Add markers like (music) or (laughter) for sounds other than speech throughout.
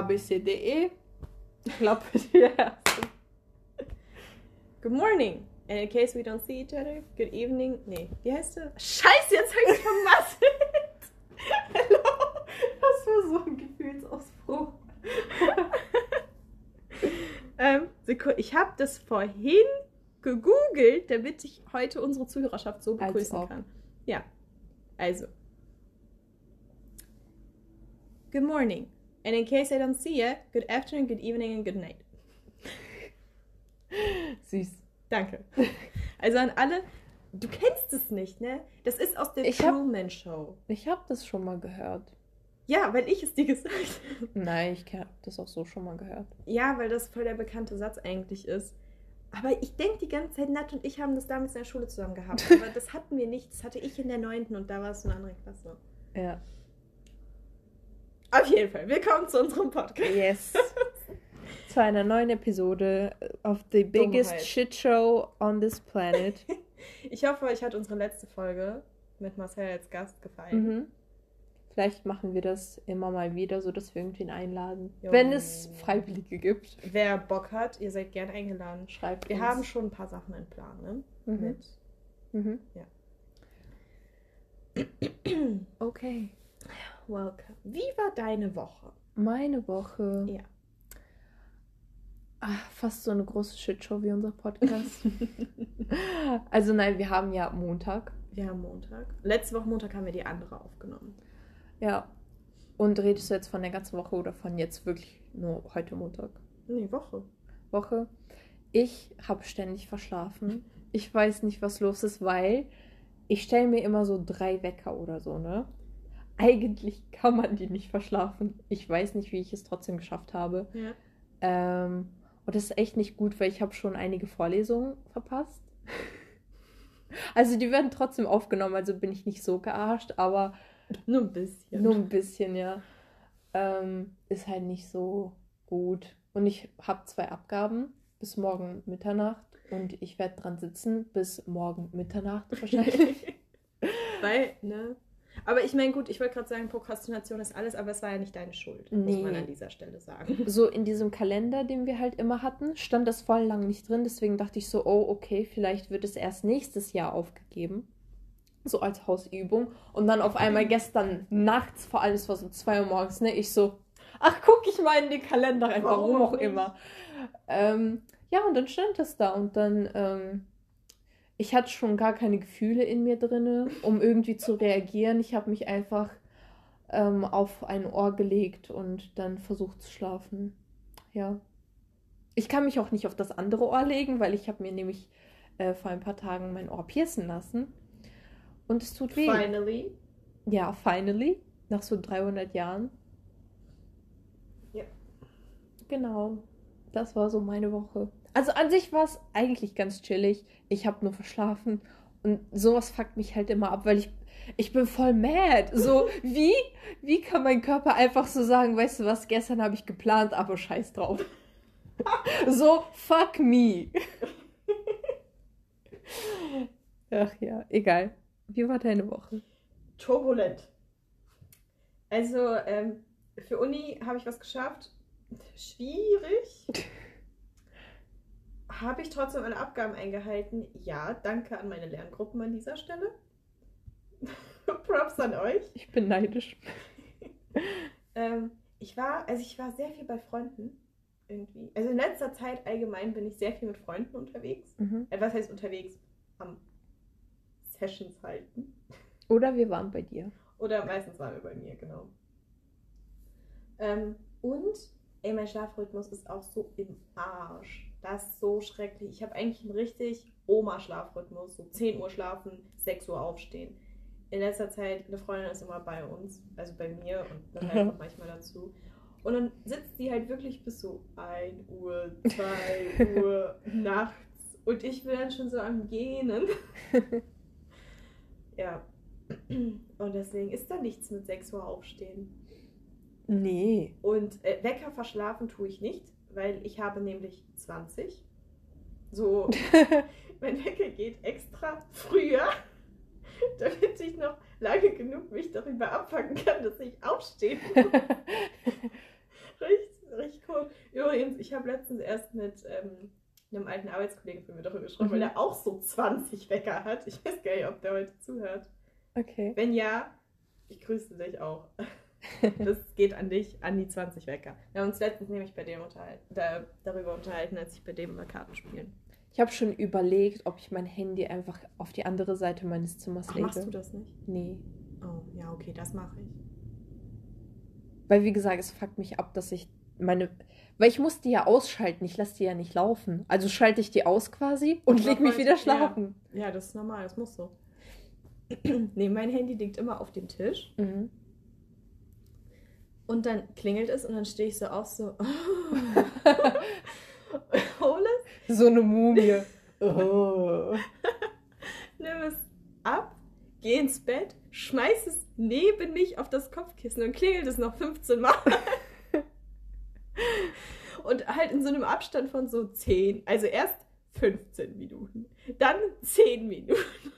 abcde. Klappe (laughs) die erste. Good morning. And in case we don't see each other, good evening. Nee, wie heißt du? Scheiße, jetzt hab ich vermasselt. (laughs) Hallo. Das war so ein Gefühlsausbruch. (laughs) ähm, ich habe das vorhin gegoogelt, damit ich heute unsere Zuhörerschaft so begrüßen kann. Ja. Also. Good morning. And in case I don't see you, good afternoon, good evening and good night. Süß. Danke. (laughs) Also an alle, du kennst es nicht, ne? Das ist aus der Ich hab- Truman Show. Ich habe das schon mal gehört. Ja, weil ich es dir (laughs) gesagt habe. Nein, ich habe das auch so schon mal gehört. Ja, weil das voll der bekannte Satz eigentlich ist. Aber ich denke die ganze Zeit, Nat und ich haben das damals in der Schule zusammen gehabt. (laughs) Aber das hatten wir nicht. Das hatte ich in der neunten und da war es eine andere Klasse. Ja. Auf jeden Fall, willkommen zu unserem Podcast. Yes. (laughs) Zu einer neuen Episode of the biggest Dummheit. shit show on this planet. (laughs) Ich hoffe, euch hat unsere letzte Folge mit Marcel als Gast gefallen. mhm. Vielleicht machen wir das immer mal wieder, so dass wir irgendwen einladen. Jo. Wenn es Freiwillige gibt. Wer Bock hat, ihr seid gern eingeladen. Schreibt Wir uns. haben schon ein paar Sachen in Plan, ne? Mhm. Mit. Mhm. Ja. Okay. (clears throat) Welcome. Wie war deine Woche? Meine Woche. Ja. Ah, fast so eine große Shitshow wie unser Podcast. (laughs) also nein, wir haben ja Montag. Wir haben Montag. Letzte Woche Montag haben wir die andere aufgenommen. Ja. Und redest du jetzt von der ganzen Woche oder von jetzt wirklich nur heute Montag? Nee, Woche. Woche? Ich habe ständig verschlafen. Ich weiß nicht, was los ist, weil ich stelle mir immer so drei Wecker oder so, ne? Eigentlich kann man die nicht verschlafen. Ich weiß nicht, wie ich es trotzdem geschafft habe. Ja. Ähm, und das ist echt nicht gut, weil ich habe schon einige Vorlesungen verpasst. (laughs) Also die werden trotzdem aufgenommen, also bin ich nicht so gearscht, aber Nur ein bisschen. nur ein bisschen, ja. Ähm, ist halt nicht so gut. Und ich habe zwei Abgaben bis morgen Mitternacht und ich werde dran sitzen bis morgen Mitternacht wahrscheinlich. (laughs) Weil, ne? Aber ich meine, gut, ich wollte gerade sagen, Prokrastination ist alles, aber es war ja nicht deine Schuld, muss Nee. man an dieser Stelle sagen. so in diesem Kalender, den wir halt immer hatten, stand das voll lang nicht drin. Deswegen dachte ich so, oh, okay, vielleicht wird es erst nächstes Jahr aufgegeben. So als Hausübung. Und dann auf einmal gestern nachts, vor allem es war so 2 Uhr morgens, ne, ich so, ach, guck ich mal in den Kalender rein, warum, Warum auch nicht? immer. Ähm, ja, und dann stand das da und dann, ähm, ich hatte schon gar keine Gefühle in mir drinne, um irgendwie zu reagieren. Ich habe mich einfach ähm, auf ein Ohr gelegt und dann versucht zu schlafen. Ja. Ich kann mich auch nicht auf das andere Ohr legen, weil ich habe mir nämlich äh, vor ein paar Tagen mein Ohr piercen lassen. Und es tut weh. Finally. Ja, finally. Nach so 300 Jahren. Ja. Genau. Das war so meine Woche. Also an sich war es eigentlich ganz chillig. Ich habe nur verschlafen. Und sowas fuckt mich halt immer ab, weil ich, ich bin voll mad. So, (laughs) wie, wie kann mein Körper einfach so sagen, weißt du was, gestern habe ich geplant, aber scheiß drauf. (laughs) so, fuck me. (laughs) Ach ja, egal. Wie war deine Woche? Turbulent. Also, ähm, für Uni habe ich was geschafft. Schwierig. Habe ich trotzdem alle Abgaben eingehalten? Ja, danke an meine Lerngruppen an dieser Stelle. (laughs) Props an euch. Ich bin neidisch. (laughs) Ähm, ich war, also ich war sehr viel bei Freunden irgendwie. Also in letzter Zeit allgemein bin ich sehr viel mit Freunden unterwegs. Mhm. Äh, was heißt unterwegs? Am Sessions halten. Oder wir waren bei dir. Oder meistens waren wir bei mir, genau. Ähm, und, ey, mein Schlafrhythmus ist auch so im Arsch. Das ist so schrecklich. Ich habe eigentlich einen richtig Oma-Schlafrhythmus. So 10 Uhr schlafen, 6 Uhr aufstehen. In letzter Zeit, eine Freundin ist immer bei uns, also bei mir und dann halt Mhm. auch manchmal dazu. Und dann sitzt die halt wirklich bis so 1 Uhr, 2 (laughs) Uhr nachts. Und ich bin dann schon so am Gähnen. (laughs) ja. Und deswegen ist da nichts mit 6 Uhr aufstehen. Nee. Und äh, Wecker verschlafen tue ich nicht, weil ich habe nämlich 20. So, (laughs) mein Wecker geht extra früher, (laughs) damit ich noch lange genug mich darüber abfangen kann, dass ich aufstehen muss. (laughs) richtig, richtig cool. Übrigens, ich habe letztens erst mit ähm, einem alten Arbeitskollegen von mir darüber gesprochen, Mhm. weil der auch so 20 Wecker hat. Ich weiß gar nicht, ob der heute zuhört. Okay. Wenn ja, ich grüße dich auch. (laughs) Das geht an dich, an die 20 Wecker. Wir haben uns letztens nämlich bei dem unterhalten, da, darüber unterhalten, als ich bei dem immer Karten spielen. Ich habe schon überlegt, ob ich mein Handy einfach auf die andere Seite meines Zimmers Ach, lege. machst du das nicht? Nee. Oh, ja, okay, das mache ich. Weil, wie gesagt, es fuckt mich ab, dass ich meine. Weil ich muss die ja ausschalten, ich lasse die ja nicht laufen. Also schalte ich die aus quasi und Aber leg mich wieder ja. schlafen. Ja, das ist normal, das muss so. (clears throat) nee, mein Handy liegt immer auf dem Tisch Mhm. Und dann klingelt es und dann stehe ich so auf, so. (laughs) hole es, So eine Mumie. (laughs) Oh. nimm es ab, geh ins Bett, schmeiß es neben mich auf das Kopfkissen und klingelt es noch 15 Mal. (laughs) und halt in so einem Abstand von so 10, also erst 15 Minuten, dann 10 Minuten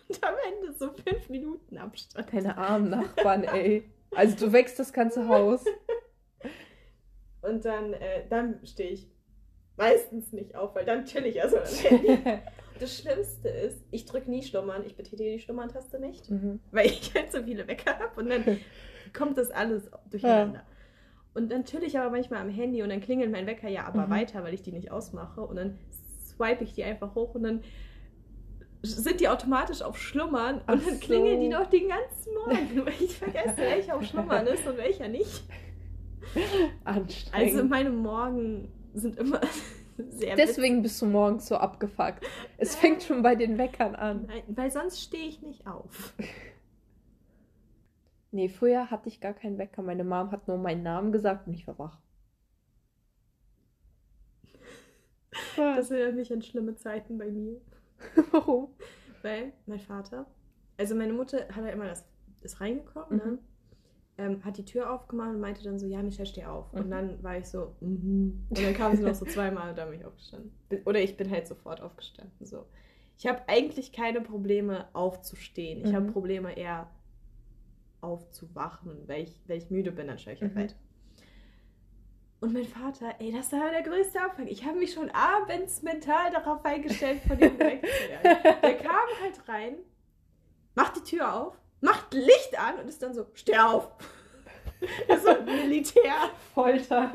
und am Ende so 5 Minuten Abstand. Deine armen Nachbarn, ey. Also du wächst das ganze Haus. (laughs) Und dann, äh, dann stehe ich meistens nicht auf, weil dann chill ich erstmal am Handy. (laughs) Das Schlimmste ist, ich drücke nie Schlummern, ich betätige die Schlummern-Taste nicht, mhm. weil ich halt so viele Wecker habe und dann (laughs) kommt das alles durcheinander. Und dann chill ich aber manchmal am Handy und dann klingelt mein Wecker ja aber Mhm. weiter, weil ich die nicht ausmache und dann swipe ich die einfach hoch und dann sind die automatisch auf Schlummern und Ach dann klingeln die so. noch den ganzen Morgen, (laughs) weil ich vergesse, welcher auf Schlummern ist und welcher nicht. Anstrengend. Also meine Morgen sind immer (laughs) sehr Deswegen bist du morgens so abgefuckt. Es fängt schon bei den Weckern an. Nein, weil sonst stehe ich nicht auf. (laughs) Nee, früher hatte ich gar keinen Wecker. Meine Mom hat nur meinen Namen gesagt und ich war wach. Das erinnert mich an schlimme Zeiten bei mir. (laughs) Warum? Weil mein Vater, also meine Mutter hat ja immer das, ist reingekommen, ne? Mhm. ähm, hat die Tür aufgemacht und meinte dann so, ja, Michelle, steh auf. Und Mhm. dann war ich so, mhm. Und dann kam sie noch so (laughs) zweimal und dann bin ich aufgestanden. Oder ich bin halt sofort aufgestanden. So. Ich habe eigentlich keine Probleme aufzustehen. Ich habe Mhm. Probleme eher aufzuwachen. Weil ich, wenn ich müde bin, dann schaue ich halt Mhm. weiter. Und mein Vater, ey, das war der größte Abfang. Ich habe mich schon abends mental darauf eingestellt, von ihm weg zu werden. Der kam halt rein, macht die Tür auf, macht Licht an und ist dann so, steh auf. Das (laughs) ist so ein Militär. Folter.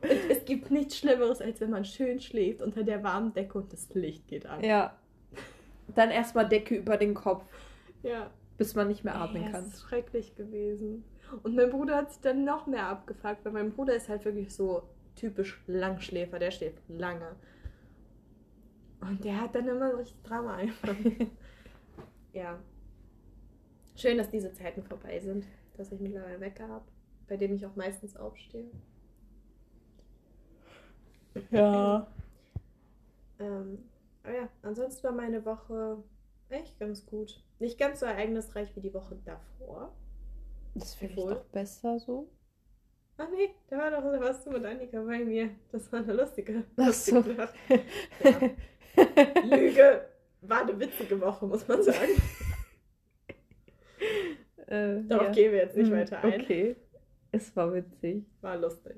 Und es gibt nichts Schlimmeres, als wenn man schön schläft unter der warmen Decke und das Licht geht an. Ja. Dann erstmal Decke über den Kopf, Ja. bis man nicht mehr atmen das kann. ist schrecklich gewesen. Und mein Bruder hat sich dann noch mehr abgefuckt, weil mein Bruder ist halt wirklich so typisch Langschläfer, der schläft lange. Und der hat dann immer so richtig Drama einfach. (laughs) ja. Schön, dass diese Zeiten vorbei sind, dass ich mittlerweile Wecker habe, bei dem ich auch meistens aufstehe. Ja. (laughs) Ähm, aber ja, ansonsten war meine Woche echt ganz gut. Nicht ganz so ereignisreich wie die Woche davor. Das finde ich Obwohl. doch besser so. Ach nee, da war doch, da warst du mit Annika bei mir. Das war eine lustige, Ach so. Ja. Lüge! War eine witzige Woche, muss man sagen. (laughs) äh, Darauf ja. gehen wir jetzt nicht Hm, weiter ein. Okay. Es war witzig. War lustig.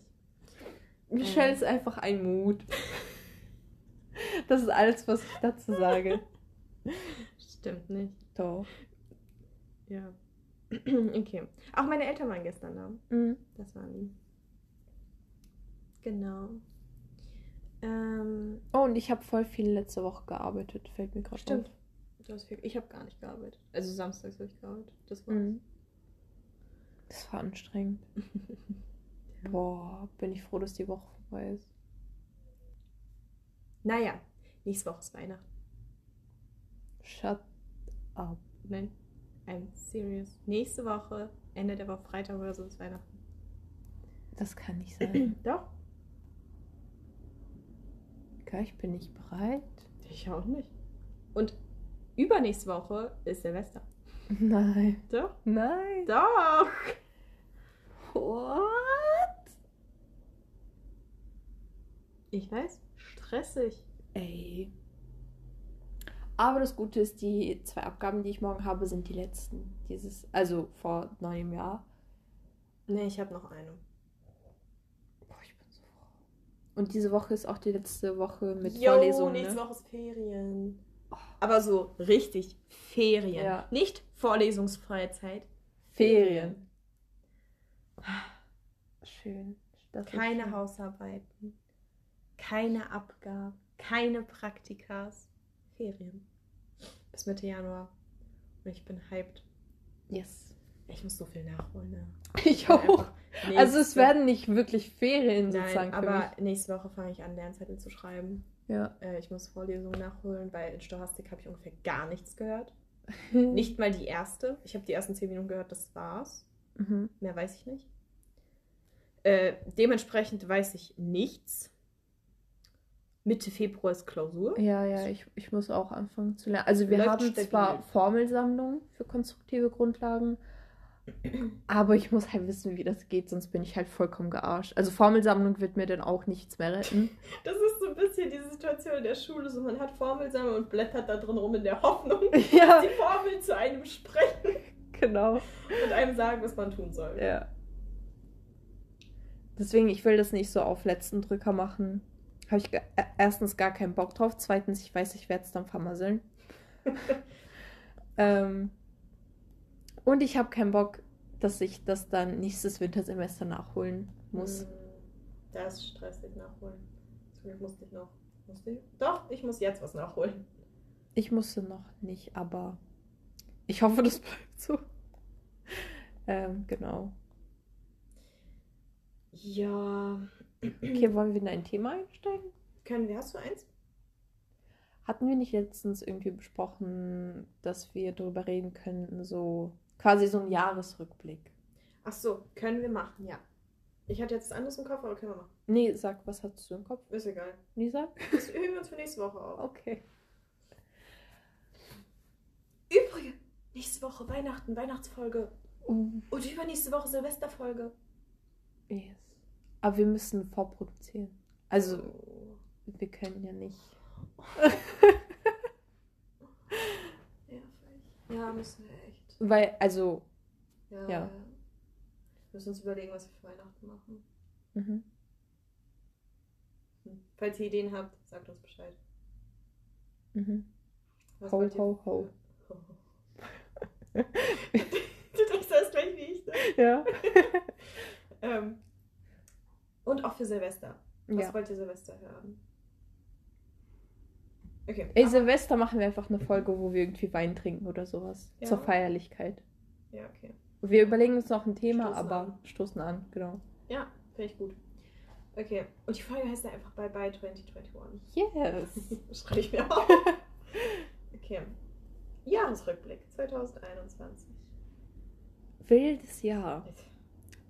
Michelle Ähm. ist einfach ein Mut. (laughs) Das ist alles, was ich dazu sage. Stimmt nicht. Doch. Ja. (clears throat) okay. Auch meine Eltern waren gestern da. Mhm. Das waren die. Genau. Ähm, Oh, und ich habe voll viel letzte Woche gearbeitet. Fällt mir gerade Stimmt. auf. viel, ich habe gar nicht gearbeitet. Also samstags habe ich gearbeitet. Das war's. Mhm. Das war anstrengend. (laughs) Boah, bin ich froh, dass die Woche vorbei ist. Naja, nächste Woche ist Weihnachten. Shut up. Nein, I'm serious. Nächste Woche, Ende der Woche, Freitag oder so ist Weihnachten. Das kann nicht sein. (clears throat) Doch. Okay, ich bin nicht bereit. Ich auch nicht. Und übernächste Woche ist Silvester. Nein. Doch. Nein. Doch. What? Ich weiß. Stressig. Ey. Aber das Gute ist, die zwei Abgaben, die ich morgen habe, sind die letzten. Dieses, also vor neuem Jahr. Nee, ich habe noch eine. Und diese Woche ist auch die letzte Woche mit Jo, Vorlesungen. nächste Ne? Woche ist Ferien. Aber so richtig Ferien. Ja. Nicht vorlesungsfreie Zeit. Ferien. Schön. Das Keine. Hausarbeiten. Keine Abgaben. Keine Praktikas. Ferien. Bis Mitte Januar. Und ich bin hyped. Yes. Ich muss so viel nachholen. Ne? Ich auch. Also es werden nicht wirklich Ferien sozusagen Nein, für aber nächste Woche fange ich an, Lernzettel zu schreiben. Ja. Äh, ich muss Vorlesungen nachholen, weil in Stochastik habe ich ungefähr gar nichts gehört. (laughs) Nicht mal die erste. Ich habe die ersten zehn Minuten gehört, das war's. Mhm. Mehr weiß ich nicht. Äh, dementsprechend weiß ich nichts. Mitte Februar ist Klausur. Ja, ja, ich, ich muss auch anfangen zu lernen. Also wir Läuft haben zwar Formelsammlungen für konstruktive Grundlagen, aber ich muss halt wissen, wie das geht, sonst bin ich halt vollkommen gearscht. Also Formelsammlung wird mir dann auch nichts mehr retten. (laughs) Das ist so ein bisschen diese Situation in der Schule. So, man hat Formelsammlung und blättert da drin rum in der Hoffnung, (laughs) ja, die Formel zu einem sprechen genau. und einem sagen, was man tun soll. Ja. Deswegen, ich will das nicht so auf letzten Drücker machen. Habe ich äh, erstens gar keinen Bock drauf. Zweitens, ich weiß, ich werde es dann vermasseln. (laughs) ähm, und ich habe keinen Bock, dass ich das dann nächstes Wintersemester nachholen muss. Hm, Das ist stressig nachholen. Zum Glück musste ich noch. Musste ich? Doch, ich muss jetzt was nachholen. Ich musste noch nicht, aber ich hoffe, das bleibt so. Ähm, genau. Ja. Okay, wollen wir in ein Thema einsteigen? Können wir, hast du eins? Hatten wir nicht letztens irgendwie besprochen, dass wir darüber reden könnten, so quasi so ein Jahresrückblick? Ach so, können wir machen, ja. Ich hatte jetzt anderes im Kopf, aber können wir machen. Nee, sag, was hast du im Kopf? Ist egal. Nee, sag. (laughs) Das üben wir uns für nächste Woche auf. Okay. Übrigens, nächste Woche Weihnachten, Weihnachtsfolge. Uh, Und übernächste Woche Silvesterfolge. yes. Aber wir müssen vorproduzieren. Also, wir können ja nicht. Ja, müssen wir echt. Weil, also, Ja. Ja. Wir müssen uns überlegen, was wir für Weihnachten machen. mhm. Hm. Falls ihr Ideen habt, sagt uns Bescheid. Mhm. Was ho, ho. Ho, ho. (laughs) du denkst das gleich wie ich. Ne? Ja. (laughs) Ähm, und auch für Silvester. Was ja. wollt ihr Silvester hören? Okay. Ey, aber- Silvester machen wir einfach eine Folge, wo wir irgendwie Wein trinken oder sowas. Ja. Zur Feierlichkeit. ja, okay. Wir überlegen uns noch ein Thema, Stoßen aber an. stoßen an, genau. Ja, finde ich gut. Okay. Und die Folge heißt ja einfach Bye Bye 2021. Yes. (laughs) Schreibe ich mir auf. (laughs) Okay. Jahresrückblick 2021. Wildes Jahr.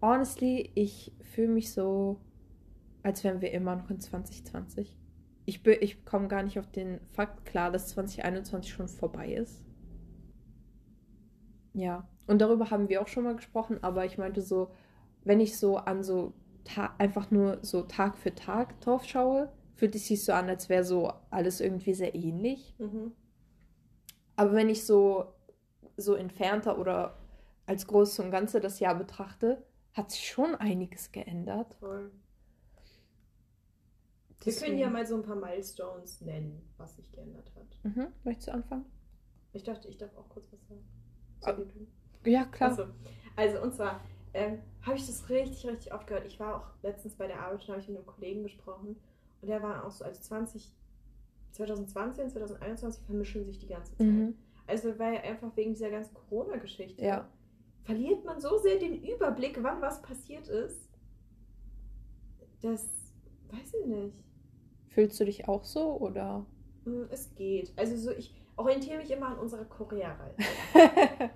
Honestly, ich fühle mich so, als wären wir immer noch in 2020. Ich, be- ich komme gar nicht auf den Fakt klar, dass 2021 schon vorbei ist. Ja, und darüber haben wir auch schon mal gesprochen, aber ich meinte so, wenn ich so an so ta einfach nur so Tag für Tag drauf schaue, fühlt es sich so an, als wäre so alles irgendwie sehr ähnlich. Mhm. Aber wenn ich so, so entfernter oder als Großes und Ganze das Jahr betrachte, hat sich schon einiges geändert. Toll. Wir können Deswegen- ja mal so ein paar Milestones nennen, was sich geändert hat. Mhm. Möchtest du anfangen? Ich dachte, ich darf auch kurz was sagen. Ah, So, du. Ja, klar. Also, also und zwar ähm, habe ich das richtig, richtig oft gehört. Ich war auch letztens bei der Arbeit und habe ich mit einem Kollegen gesprochen und der war auch so, also 20, 2020 und 2021 vermischen sich die ganze Zeit. Mhm. Also weil einfach wegen dieser ganzen Corona-Geschichte Ja. verliert man so sehr den Überblick, wann was passiert ist. Das weiß ich nicht. Fühlst du dich auch so oder? Hm, Es geht. Also so, ich orientiere mich immer an unserer Korea-Reise. (laughs)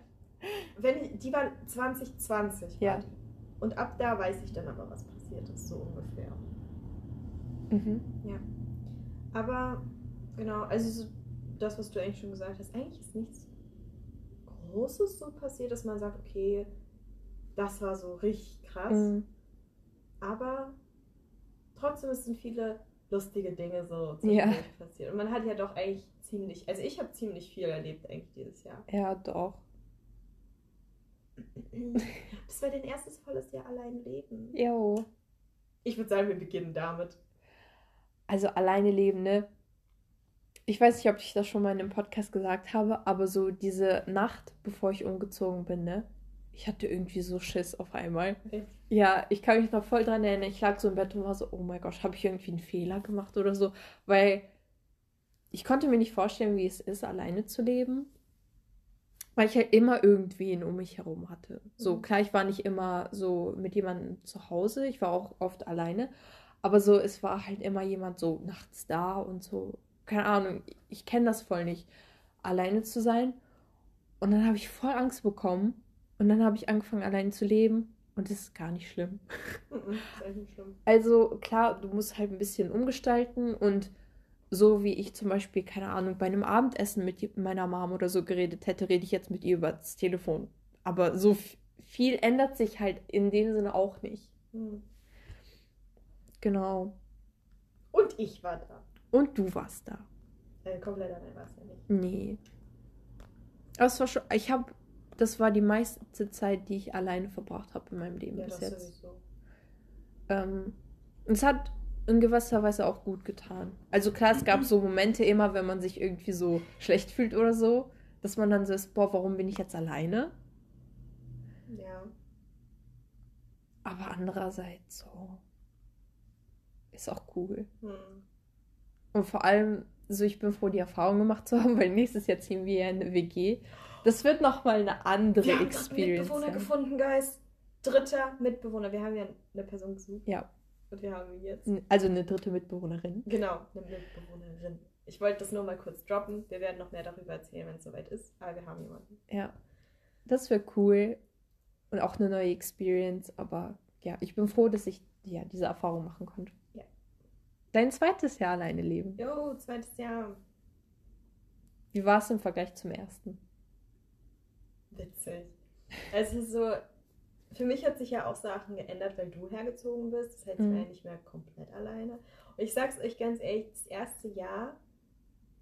Wenn ich, die war 2020 war Ja. die. Und ab da weiß ich dann aber, was passiert ist, so ungefähr. mhm. Aber genau, also so das, was du eigentlich schon gesagt hast, eigentlich ist nichts Großes so passiert, dass man sagt, okay, das war so richtig krass. Mhm. Aber trotzdem es sind viele lustige Dinge so Ja. passiert. Und man hat ja doch eigentlich ziemlich, also ich habe ziemlich viel erlebt eigentlich dieses Jahr. Ja, doch. (laughs) Das war dein erstes volles Jahr allein leben. Jo. Ich würde sagen, wir beginnen damit. also alleine leben, ne? Ich weiß nicht, ob ich das schon mal in einem Podcast gesagt habe, aber so diese Nacht, bevor ich umgezogen bin, ne? Ich hatte irgendwie so Schiss auf einmal. Echt? Ja, ich kann mich noch voll dran erinnern. Ich lag so im Bett und war so, oh mein Gott, habe ich irgendwie einen Fehler gemacht oder so? Weil ich konnte mir nicht vorstellen, wie es ist, alleine zu leben. Weil ich halt immer irgendwen um mich herum hatte. So, Mhm. klar, ich war nicht immer so mit jemandem zu Hause. Ich war auch oft alleine. Aber so, es war halt immer jemand so nachts da und so. Keine Ahnung, ich kenne das voll nicht, alleine zu sein. Und dann habe ich voll Angst bekommen. Und dann habe ich angefangen, alleine zu leben. Und das ist gar nicht schlimm. Ist eigentlich nicht schlimm. Also klar, du musst halt ein bisschen umgestalten und so wie ich zum Beispiel, keine Ahnung, bei einem Abendessen mit meiner Mom oder so geredet hätte, rede ich jetzt mit ihr über das Telefon. Aber so viel ändert sich halt in dem Sinne auch nicht. Mhm. Genau. Und ich war da. Und du warst da. Äh, komplett allein war es ja nicht. Nee. Aber es war schon, ich habe, das war die meiste Zeit, die ich alleine verbracht habe in meinem Leben Ja, bis jetzt. Ähm, und es hat in gewisser Weise auch gut getan. Also klar, es gab so Momente immer, wenn man sich irgendwie so schlecht fühlt oder so, dass man dann so ist, boah, warum bin ich jetzt alleine? Ja. Aber andererseits so ist auch cool. Hm. Und vor allem, so ich bin froh, die Erfahrung gemacht zu haben, (laughs) weil nächstes Jahr ziehen wir ja in eine WG. Das wird nochmal eine andere Wir haben Experience. Mitbewohner sein. gefunden, Guys. Dritter Mitbewohner. Wir haben ja eine Person gesucht. Ja, Und wir haben jetzt. also eine dritte Mitbewohnerin. Genau, eine Mitbewohnerin. Ich wollte das nur mal kurz droppen. Wir werden noch mehr darüber erzählen, wenn es soweit ist. Aber wir haben jemanden. Ja, das wäre cool und auch eine neue Experience. Aber ja, ich bin froh, dass ich ja diese Erfahrung machen konnte. Ja. Dein zweites Jahr alleine leben. Jo, zweites Jahr. Wie war es im Vergleich zum ersten? Witzig. Also so, für mich hat sich ja auch Sachen geändert, weil du hergezogen bist. Das heißt, ich Mhm. war ja nicht mehr komplett alleine. Und ich sag's euch ganz ehrlich, das erste Jahr,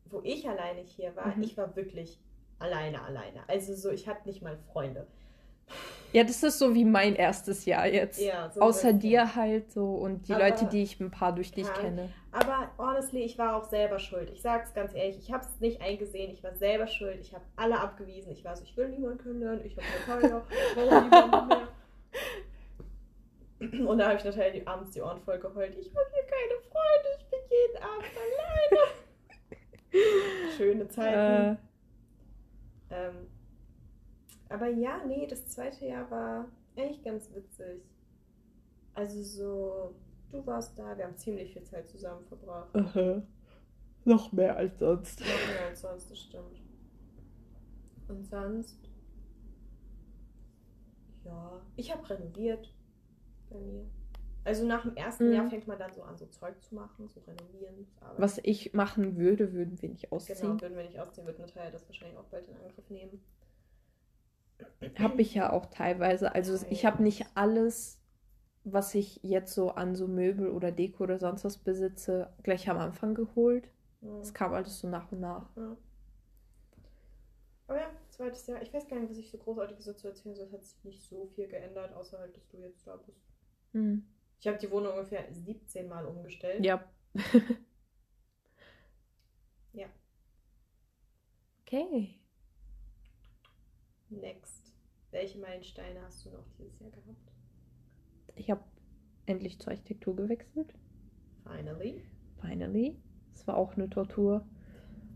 wo ich alleine hier war, Mhm. ich war wirklich alleine, alleine. Also so, ich hatte nicht mal Freunde. Ja, das ist so wie mein erstes Jahr jetzt. Ja, so Außer dir halt so und die Aber- Leute, die ich ein paar durch dich kenne. Aber honestly, ich war auch selber schuld. Ich sag's ganz ehrlich, ich habe es nicht eingesehen. Ich war selber schuld. Ich habe alle abgewiesen. Ich war so, ich will niemanden kennenlernen. Ich habe Natalia. Warum niemanden mehr? Und da habe ich Natalia abends die Ohren voll geheult. Ich habe hier keine Freunde. Ich bin jeden Abend alleine. (laughs) Schöne Zeiten. Äh, Ähm, aber ja, nee, das zweite Jahr war echt ganz witzig. Also so, du warst da, wir haben ziemlich viel Zeit zusammen verbracht. aha. Noch mehr als sonst. Noch mehr als sonst, das stimmt. Und sonst, ja, ich habe renoviert bei mir. Also nach dem ersten Mhm. Jahr fängt man dann so an, so Zeug zu machen, so renovieren. Was ich machen würde, würden wir nicht Genau, ausziehen. würden wir nicht ausziehen, wird Natalia das wahrscheinlich auch bald in Angriff nehmen. Habe ich ja auch teilweise. Also ich habe nicht alles, was ich jetzt so an so Möbel oder Deko oder sonst was besitze, gleich am Anfang geholt. Ja. Es kam alles so nach und nach. Ja. Aber ja, zweites Jahr. Ich weiß gar nicht, was ich so großartiges dazu erzählen soll. Es hat sich nicht so viel geändert, außer halt, dass du jetzt da bist. Hm. Ich habe die Wohnung ungefähr 17 Mal umgestellt. Ja. (laughs) Ja. Okay. Next. Welche Meilensteine hast du noch dieses Jahr gehabt? Ich habe endlich zur Architektur gewechselt. Finally. Finally. Es war auch eine Tortur.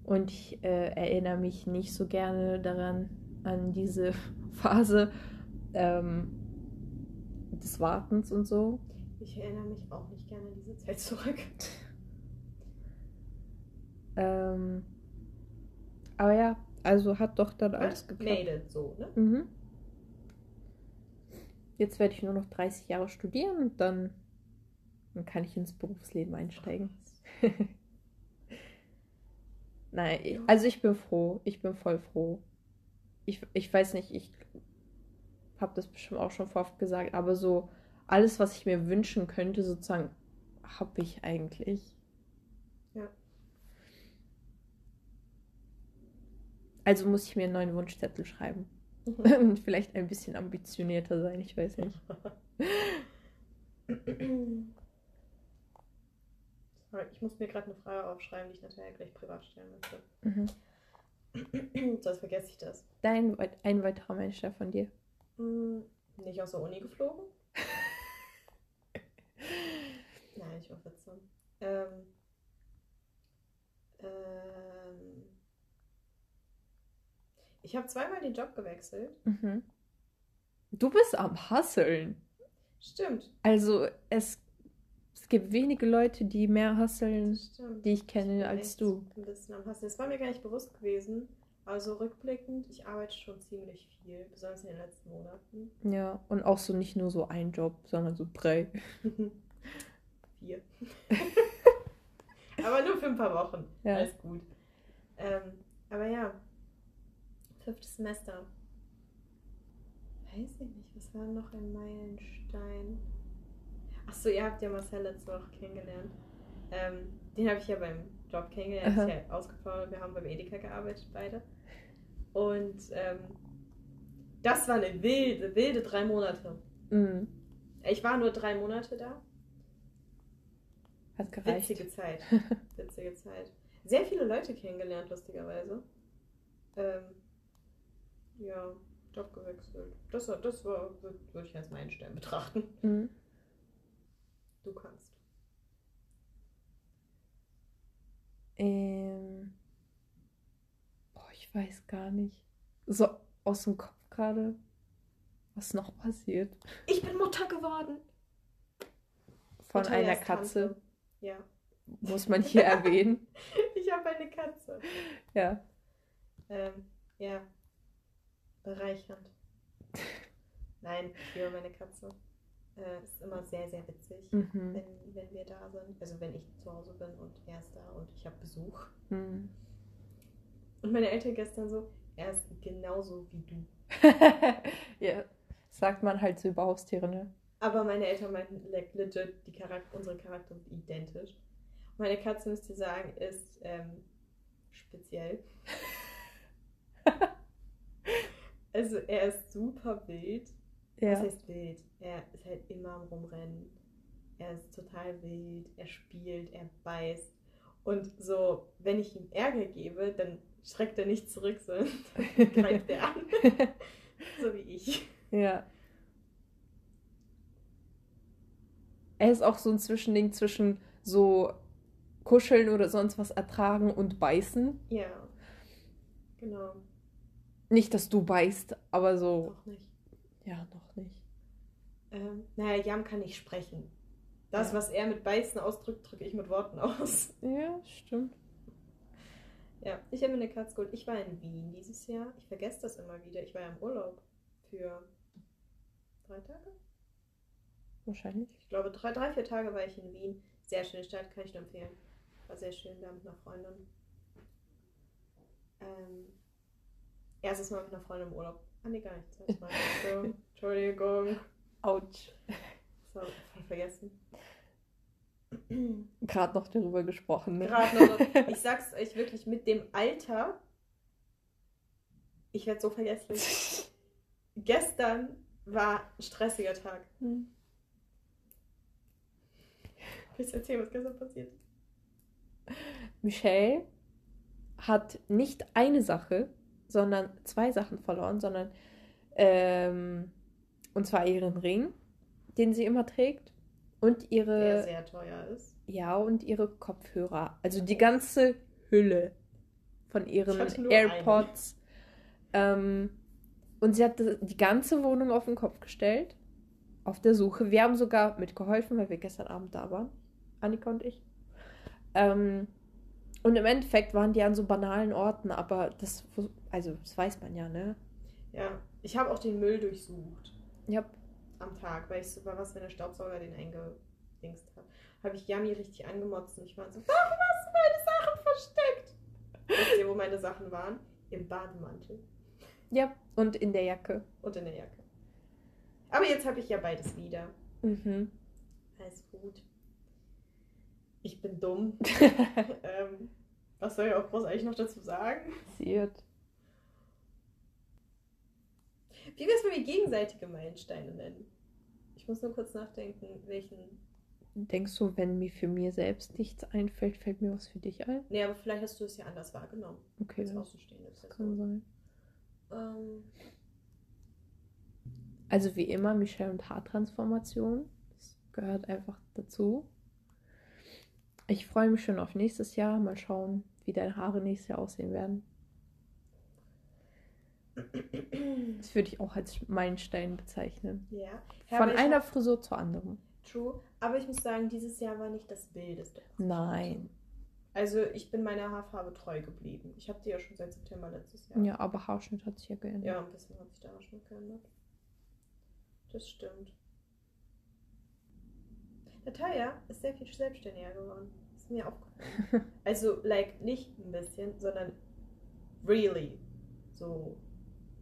Und ich äh, erinnere mich nicht so gerne daran, an diese (laughs) Phase ähm, des Wartens und so. Ich erinnere mich auch nicht gerne an diese Zeit zurück. (laughs) Ähm, aber ja, also hat doch dann alles geklappt. Made it so, ne? Mhm. Jetzt werde ich nur noch 30 Jahre studieren und dann, dann kann ich ins Berufsleben einsteigen. (laughs) Nein, also ich bin froh. Ich bin voll froh. Ich, ich weiß nicht, ich habe das bestimmt auch schon vorher gesagt, aber so alles, was ich mir wünschen könnte, sozusagen, habe ich eigentlich. Ja. Also muss ich mir einen neuen Wunschzettel schreiben. Mhm. (laughs) Und vielleicht ein bisschen ambitionierter sein, ich weiß nicht. Ich muss mir gerade eine Frage aufschreiben, die ich nachher gleich privat stellen möchte. Mhm. (clears throat) Sonst vergesse ich das. Dein, ein weiterer Meilenstein von dir. Hm, nicht aus der Uni geflogen? (laughs) Nein, ich mache Witze. Ähm, ähm, ich habe zweimal den Job gewechselt. Mhm. Du bist am Hasseln. Stimmt, Also es, es gibt wenige Leute, die mehr hasseln, die ich kenne, bin als du. Ein bisschen am Hassen. Das war mir gar nicht bewusst gewesen. Also rückblickend, ich arbeite schon ziemlich viel, besonders in den letzten Monaten. Ja, und auch so nicht nur so ein Job, sondern so drei. (laughs) Vier. (laughs) aber nur für ein paar Wochen. Ja. Alles gut. Ähm, aber ja, fünftes Semester. Weiß ich nicht, was war noch ein Meilenstein? Achso, ihr habt ja Marcel letzte Woche kennengelernt. Ähm, den habe ich ja beim Job kennengelernt. Aha. Ich ja ausgeplaudert. Wir haben beim Edeka gearbeitet, beide. Und ähm, das war eine wilde, wilde drei Monate. Mhm. Ich war nur drei Monate da. Hat gereicht. Witzige Zeit. (laughs) Witzige Zeit. Sehr viele Leute kennengelernt, lustigerweise. Ähm, ja, Job gewechselt. Das war, das war, wür- würde ich als Meilenstein betrachten. Mhm. Du kannst. Ähm. Boah, ich weiß gar nicht. So aus dem Kopf gerade. Was noch passiert? Ich bin Mutter geworden. Von Mutter einer Katze. Tante. Ja. Muss man hier (laughs) erwähnen. Ich habe eine Katze. Ja. Ähm, ja. Bereichernd. Nein, ich liebe meine Katze. Äh, ist immer sehr, sehr witzig, Mhm. wenn, wenn wir da sind. Also wenn ich zu Hause bin und er ist da und ich habe Besuch. Mhm. Und meine Eltern gestern so, er ist genauso wie du. (laughs) ja. Sagt man halt so über Haustiere, ne? Aber meine Eltern meinten like, legit, die Charakter, unsere Charakter sind identisch. Meine Katze, müsst ihr sagen, ist ähm, speziell. (laughs) also er ist super wild. Was Ja. heißt wild? Er ist halt immer am Rumrennen. Er ist total wild. Er spielt, er beißt. Und so, wenn ich ihm Ärger gebe, dann schreckt er nicht zurück, sondern (laughs) greift er an. (laughs) so wie ich. Ja. Er ist auch so ein Zwischending zwischen so kuscheln oder sonst was ertragen und beißen. Ja. Genau. Nicht, dass du beißt, aber so. Doch nicht. Ja, noch nicht. Ähm, naja, Jam kann nicht sprechen. Das, Ja. was er mit Beißen ausdrückt, drücke ich mit Worten aus. (laughs) Ja, stimmt. Ja, ich habe mir eine Katze geholt. Ich war in Wien dieses Jahr. Ich vergesse das immer wieder. Ich war ja im Urlaub für drei Tage. Wahrscheinlich. Ich glaube, drei, drei, vier Tage war ich in Wien. Sehr schöne Stadt, kann ich nur empfehlen. War sehr schön da mit einer Freundin. Ähm, erstes Mal mit einer Freundin im Urlaub. Ah, nee, gar nicht. Mal. So, Entschuldigung. Autsch. So, voll vergessen. Gerade noch darüber gesprochen, ne? Gerade noch. (laughs) Ich sag's euch wirklich, mit dem Alter, ich werde so vergesslich. (laughs) Gestern war ein stressiger Tag. Hm. Willst du erzählen, was gestern passiert ist? Michelle hat nicht eine Sache, sondern zwei Sachen verloren, sondern ähm, und zwar ihren Ring, den sie immer trägt und Der ihre sehr teuer ist. ja und ihre Kopfhörer, also die ganze Hülle von ihren AirPods. Ähm, und sie hat die ganze Wohnung auf den Kopf gestellt, auf der Suche. Wir haben sogar mitgeholfen, weil wir gestern Abend da waren, Annika und ich. Ähm, und im Endeffekt waren die an so banalen Orten, aber das, also das weiß man ja, ne? Ja, ich habe auch den Müll durchsucht Ja, am Tag, weil ich so war, was, wenn der Staubsauger den eingedingst hat. Habe ich Yami richtig angemotzt und ich war so, warum hast du meine Sachen versteckt? Wisst ihr, wo meine Sachen waren? Im Bademantel ja, und in der Jacke. und in der Jacke. Aber jetzt habe ich ja beides wieder. Mhm. Alles gut. Ich bin dumm. (laughs) ähm, was soll ich auch groß eigentlich noch dazu sagen? Passiert. Wie wär's, wenn wir gegenseitige Meilensteine nennen? Ich muss nur kurz nachdenken, welchen denkst du, wenn mir für mir selbst nichts einfällt, fällt mir was für dich ein? Nee, aber vielleicht hast du es ja anders wahrgenommen. Okay, Als das Außenstehende. kann sein. Ähm, Also wie immer, Michelle und Haartransformation. Das gehört einfach dazu. Ich freue mich schon auf nächstes Jahr. Mal schauen, wie deine Haare nächstes Jahr aussehen werden. Das würde ich auch als Meilenstein bezeichnen. ja. Von aber ich einer Frisur zur anderen. True. Aber ich muss sagen, dieses Jahr war nicht das Wildeste. Nein. Also ich bin meiner Haarfarbe treu geblieben. Ich habe die ja schon seit September letztes Jahr. Ja, aber Haarschnitt hat sich ja geändert. Ja, ein bisschen hat sich auch schon geändert. Das stimmt. Natalia ist sehr viel selbstständiger geworden. Ist mir aufgefallen. (laughs) also, like, nicht ein bisschen, sondern really. So.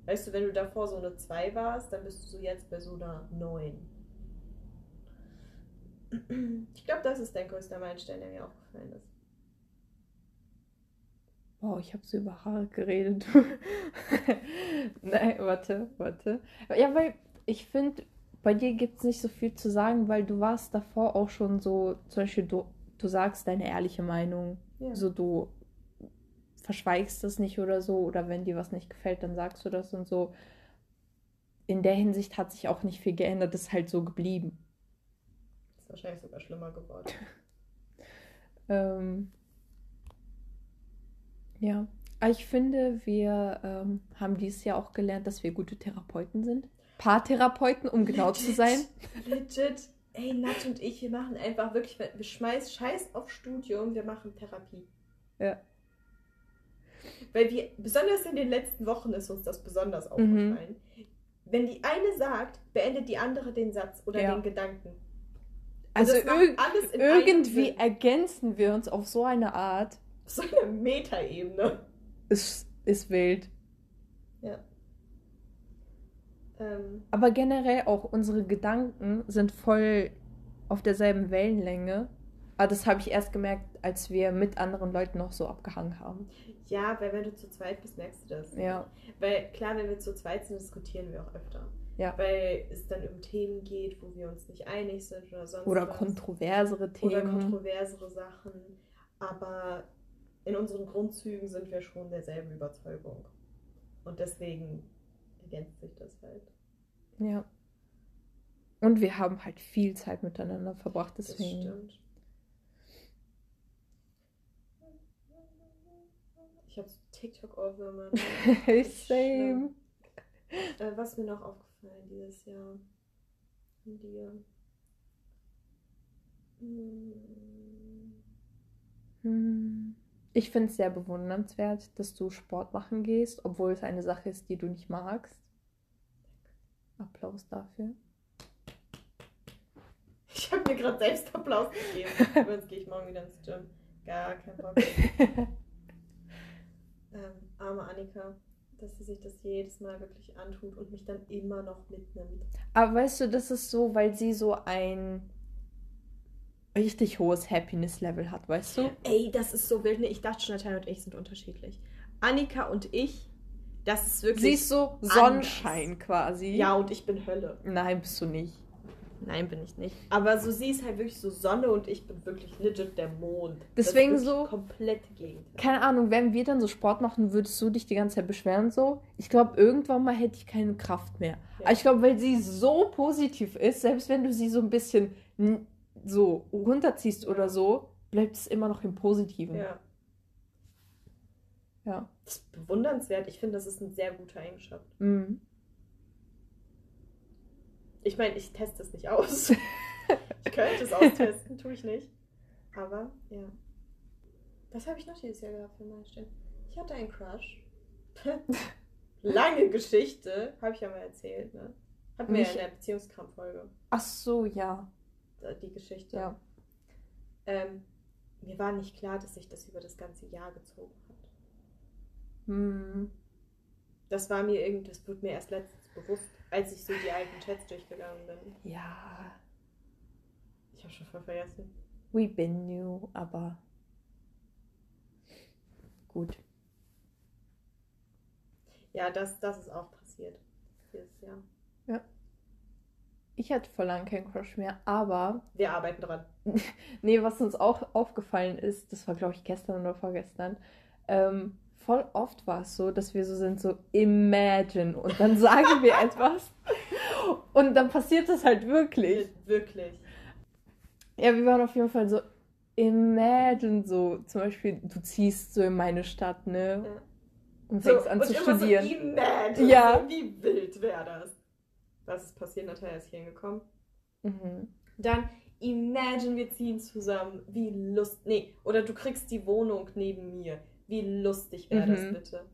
Weißt du, wenn du davor so eine 2 warst, dann bist du so jetzt bei so einer 9. Ich glaube, das ist dein größter Meilenstein, der mir aufgefallen ist. Wow, ich habe so über Haare geredet. (laughs) Nein, warte, warte. Ja, weil ich finde, bei dir gibt es nicht so viel zu sagen, weil du warst davor auch schon so, zum Beispiel, du, du sagst deine ehrliche Meinung. Ja. So, du verschweigst das nicht oder so. Oder wenn dir was nicht gefällt, dann sagst du das und so. In der Hinsicht hat sich auch nicht viel geändert, ist halt so geblieben. Ist wahrscheinlich sogar schlimmer geworden. (laughs) Ähm, ja, aber ich finde, wir ähm, haben dieses Jahr auch gelernt, dass wir gute Therapeuten sind. Paartherapeuten, um genau zu sein. Legit. Ey, Nat und ich, wir machen einfach wirklich, wir schmeißen Scheiß auf Studium, wir machen Therapie. Ja. Weil wir, besonders in den letzten Wochen ist uns das besonders Mhm. aufgefallen. Wenn die eine sagt, beendet die andere den Satz oder Ja. den Gedanken. Also irg irgendwie ergänzen wir uns auf so eine Art. So eine Metaebene. Es ist wild. Ja. Ähm, Aber generell auch unsere Gedanken sind voll auf derselben Wellenlänge. Aber das habe ich erst gemerkt, als wir mit anderen Leuten noch so abgehangen haben. ja, weil wenn du zu zweit bist, merkst du das. Ja. Weil klar, wenn wir zu zweit sind, diskutieren wir auch öfter. Ja. Weil es dann um Themen geht, wo wir uns nicht einig sind oder sonst Oder was. kontroversere Oder Themen. kontroversere Sachen. Aber in unseren Grundzügen sind wir schon derselben Überzeugung. Und deswegen ergänzt sich das halt. Ja. Und wir haben halt viel Zeit miteinander verbracht, Das deswegen. stimmt. Ich habe so (laughs) ist Same. Äh, was mir noch aufgefallen dieses Jahr? Von dir? Hm. Hm. Ich finde es sehr bewundernswert, dass du Sport machen gehst, obwohl es eine Sache ist, die du nicht magst. Applaus dafür. (laughs) Ich habe mir gerade selbst Applaus gegeben. (laughs) Übrigens gehe ich morgen wieder ins Gym. Gar kein Bock. (laughs) ähm, arme Annika, dass sie sich das jedes Mal wirklich antut und mich dann immer noch mitnimmt. Aber weißt du, das ist so, weil sie so ein richtig hohes Happiness-Level hat, weißt du? Ey, das ist so wild. Ich dachte schon, Natalia und ich sind unterschiedlich. Annika und ich, das ist wirklich. Sie ist so Sonnenschein quasi. ja, und ich bin Hölle. Nein, bist du nicht. Nein, bin ich nicht. Aber so sie ist halt wirklich so Sonne und ich bin wirklich legit der Mond. Deswegen so- komplett Gegenteil. Keine Ahnung, wenn wir dann so Sport machen, würdest du dich die ganze Zeit beschweren so? Ich glaube, irgendwann mal hätte ich keine Kraft mehr. Ja. Aber ich glaube, weil sie so positiv ist, selbst wenn du sie so ein bisschen so runterziehst oder so, bleibt es immer noch im Positiven. Ja. Ja. Das ist bewundernswert. Ich finde, das ist eine sehr gute Eigenschaft. Mhm. Ich meine, ich teste es nicht aus. ich könnte es austesten, tue ich nicht. Aber, ja. Was habe ich noch dieses Jahr gehabt für Meilenstein? Ich hatte einen Crush. (laughs) Lange Geschichte, habe ich ja mal erzählt, ne? Hatten wir ja in der Beziehungskram-Folge, Ach so, ja. Äh, die Geschichte. Ja. Ähm, mir war nicht klar, dass sich das über das ganze Jahr gezogen hat. Mhm. Das war mir irgendwie, das wurde mir erst letztens bewusst, als ich so die alten Chats durchgegangen bin. Ja. Ich habe schon voll vergessen. We been new, aber gut. Ja, das, das ist auch passiert dieses Jahr. Ja. Ich hatte vor langem keinen Crush mehr, aber. Wir arbeiten dran. (laughs) nee, was uns auch aufgefallen ist, das war, glaube ich, gestern oder vorgestern. Ähm, voll oft war es so, dass wir so sind, so imagine. Und dann sagen wir (laughs) etwas. Und dann passiert das halt wirklich. Wirklich. Ja, wir waren auf jeden Fall so imagine so. Zum Beispiel, du ziehst so in meine Stadt, ne? Ja. Und fängst So, an und zu immer studieren. So imagine. Ja. So, wie wild wäre das? Was ist passiert? Natalia ist hier hingekommen. mhm. Dann imagine, wir ziehen zusammen. Wie lust. Nee, oder du kriegst die Wohnung neben mir. Wie lustig wäre das Mhm. bitte?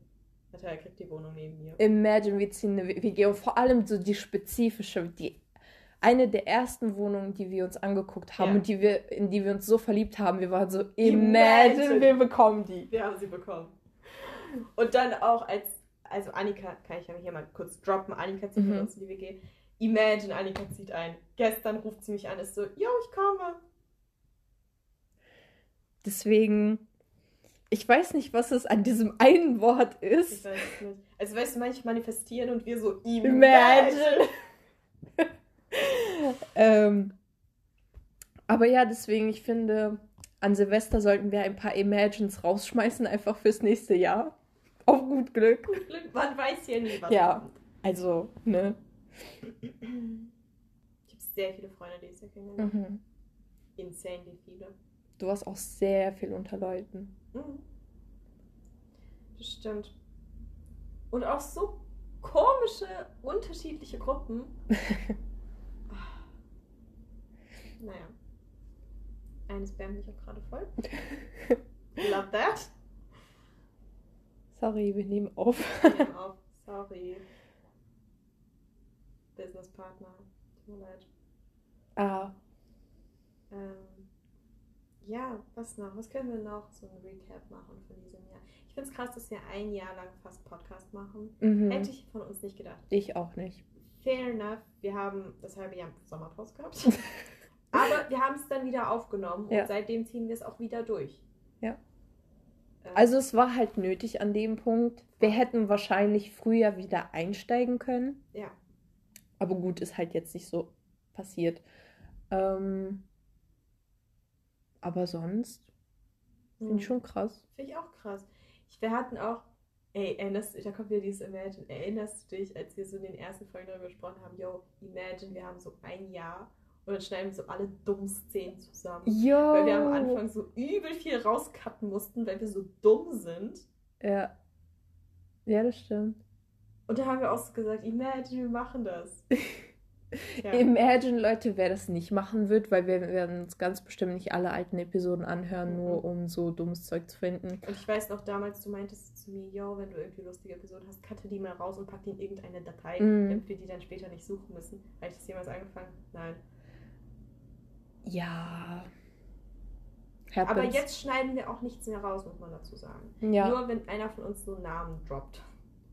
Natalia kriegt die Wohnung neben mir. Imagine, wir ziehen eine WG und vor allem so die spezifische, die eine der ersten Wohnungen, die wir uns angeguckt haben Ja. und die wir, in die wir uns so verliebt haben, wir waren so, Imagine. imagine, wir bekommen die. Wir haben sie bekommen. Und dann auch als, also Annika, kann ich ja hier mal kurz droppen, Annika zieht mit Mhm. uns in die WG. Imagine, Annika zieht ein. Gestern ruft sie mich an, ist so, yo, ich komme. Deswegen, ich weiß nicht, was es an diesem einen Wort Ich ist. weiß es nicht. Also weißt du, manche manifestieren und wir so, Imagine. (laughs) ähm, aber ja, deswegen, ich finde, an Silvester sollten wir ein paar Imagines rausschmeißen, einfach fürs nächste Jahr. Auf gut Glück. Glück, man weiß ja nie, was Ja. kommt. Also, ne? Ich habe sehr viele Freunde dieses Jahr kennengelernt. Mhm. Insanely viele. Du warst auch sehr viel unter Leuten. Mhm. Das stimmt. Und auch so komische, unterschiedliche Gruppen. (laughs) Ah. naja. Eine spammt mich auch gerade voll. (laughs) Love that. Sorry, wir nehmen auf. Wir nehmen auf. Sorry. Businesspartner. Tut mir leid. ah, Ähm, ja, was noch? Was können wir noch so ein Recap machen von diesem Jahr? Ich finde es krass, dass wir ein Jahr lang fast Podcast machen. mhm. Hätte ich von uns nicht gedacht. ich auch nicht. Fair enough. Wir haben das halbe Jahr Sommerpause gehabt. (laughs) Aber wir haben es dann wieder aufgenommen Ja. und seitdem ziehen wir es auch wieder durch. Ja. Also es war halt nötig an dem Punkt. Wir hätten wahrscheinlich früher wieder einsteigen können. Ja. Aber gut, ist halt jetzt nicht so passiert. Ähm, aber sonst finde ich hm, schon krass. Finde ich auch krass. Ich, wir hatten auch, ey, erinnerst du, da kommt wieder dieses Imagine, erinnerst du dich, als wir so in den ersten Folgen darüber gesprochen haben, yo, Imagine, wir haben so ein Jahr und dann schneiden wir so alle dummen Szenen zusammen. Ja. Weil wir am Anfang so übel viel rauscutten mussten, weil wir so dumm sind. Ja. Ja, das stimmt. Und da haben wir auch so gesagt, Imagine, wir machen das. (laughs) Ja. Imagine, Leute, wer das nicht machen wird, weil wir werden uns ganz bestimmt nicht alle alten Episoden anhören, Mhm. nur um so dummes Zeug zu finden. Und ich weiß noch damals, du meintest zu mir, yo, wenn du irgendwie lustige Episoden hast, cutte die mal raus und pack die in irgendeine Datei, Mhm. damit wir die dann später nicht suchen müssen. Habe ich das jemals angefangen? Nein. Ja. Aber Happens. jetzt schneiden wir auch nichts mehr raus, muss man dazu sagen. Ja. Nur wenn einer von uns so Namen droppt.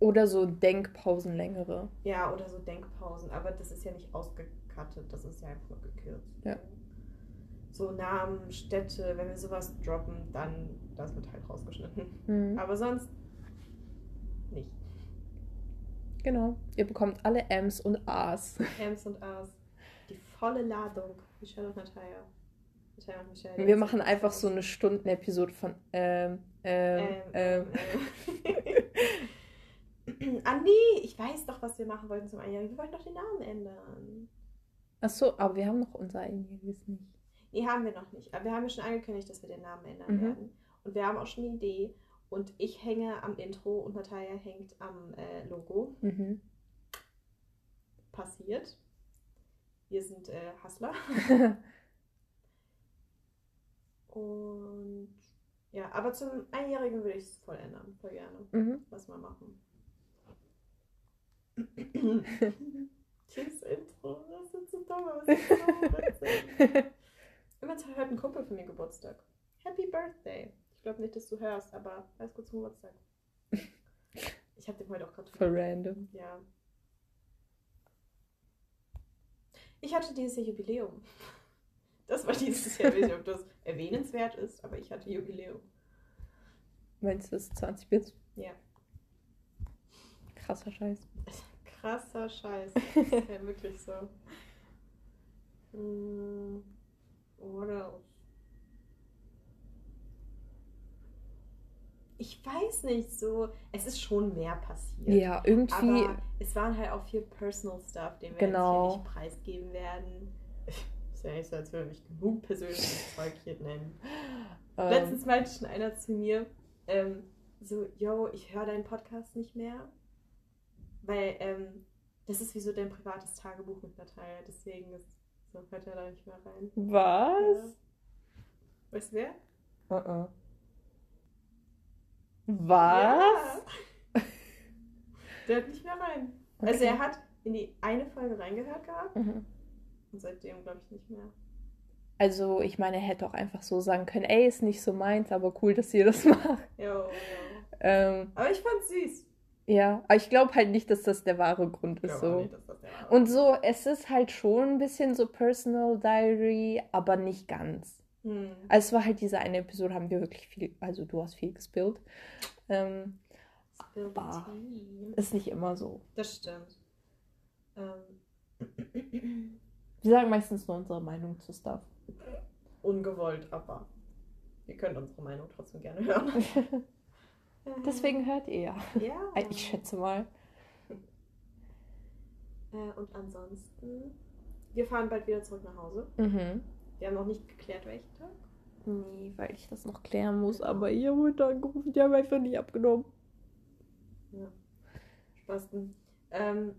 Oder so Denkpausen längere. Ja, oder so Denkpausen. Aber das ist ja nicht ausgekattet, das ist ja einfach nur gekürzt. Ja. So Namen, Städte, wenn wir sowas droppen, dann das wird halt rausgeschnitten. Mhm. Aber sonst nicht. Genau. Ihr bekommt alle M's und A's. M's und A's. Die volle Ladung. Michelle und Natalia. Natalia und Michelle. Wir machen einfach so eine Stunden-Episode von ähm, ähm, ähm. ähm. (laughs) ah nee, ich weiß doch, was wir machen wollten zum Einjährigen. Wir wollten doch den Namen ändern. Achso, aber wir haben noch unser einjähriges nicht. Nee, haben wir noch nicht. Aber wir haben ja schon angekündigt, dass wir den Namen ändern Mhm. werden. Und wir haben auch schon eine Idee. Und ich hänge am Intro und Natalia hängt am äh, Logo. Mhm. Passiert. Wir sind äh, Hustler. (laughs) Und ja, aber zum Einjährigen würde ich es voll ändern. Voll gerne. mhm. Lass mal machen. (laughs) Tschüss, Intro. Das ist so dumm, aber es ist so witzig. Immer hört ein Kumpel von mir Geburtstag. Happy Birthday. Ich glaube nicht, dass du hörst, aber alles gut zum Geburtstag. Ich habe dem heute auch gerade Voll random. Ja. Ich hatte dieses Jahr Jubiläum. Das war dieses Jahr, ich weiß nicht, ob das erwähnenswert ist, aber ich hatte Jubiläum. Meinst du, das ist 20 Bits? Ja. Krasser Scheiß. Krasser Scheiß. (laughs) Das ist ja wirklich so. What else? Ich weiß nicht so. Es ist schon mehr passiert. Ja, irgendwie. Aber es waren halt auch viel Personal Stuff, den wir Genau. jetzt hier nicht preisgeben werden. (laughs) Ist ja nicht so, als würde ich genug persönliches (laughs) Zeug hier nennen. ähm, Letztens meinte schon einer zu mir, ähm, so, yo, ich höre deinen Podcast nicht mehr, weil ähm, das ist wie so dein privates Tagebuch mit Natalia, deswegen ist, so, hört er da nicht mehr rein. was? Ja. Weißt du wer? Uh-uh. Was? Ja. Der hört nicht mehr rein. Also er hat in die eine Folge reingehört gehabt Mhm. und seitdem glaube ich nicht mehr. Also, ich meine, er hätte auch einfach so sagen können, ey, ist nicht so meins, aber cool, dass ihr das (laughs) macht. Jo, jo. Ähm, Aber ich fand's süß. ja, aber ich glaube halt nicht, dass das der wahre Grund ist. So. nicht, dass das der war. Und so, es ist halt schon ein bisschen so Personal Diary, aber nicht ganz. Hm. Also es war halt diese eine Episode, haben wir wirklich viel, also du hast viel gespillt. Ähm, tea. ist nicht immer so. Das stimmt. Ähm. Wir sagen meistens nur unsere Meinung zu Stuff. Ungewollt, aber ihr könnt unsere Meinung trotzdem gerne hören. (laughs) Deswegen hört ihr ja. Ja. Ich schätze mal. Äh, und ansonsten, wir fahren bald wieder zurück nach Hause. Mhm. Wir haben noch nicht geklärt, welchen Tag. Nee, weil ich das noch klären muss, aber ihr wurde angerufen, die haben einfach nicht abgenommen. Spasten. Ähm,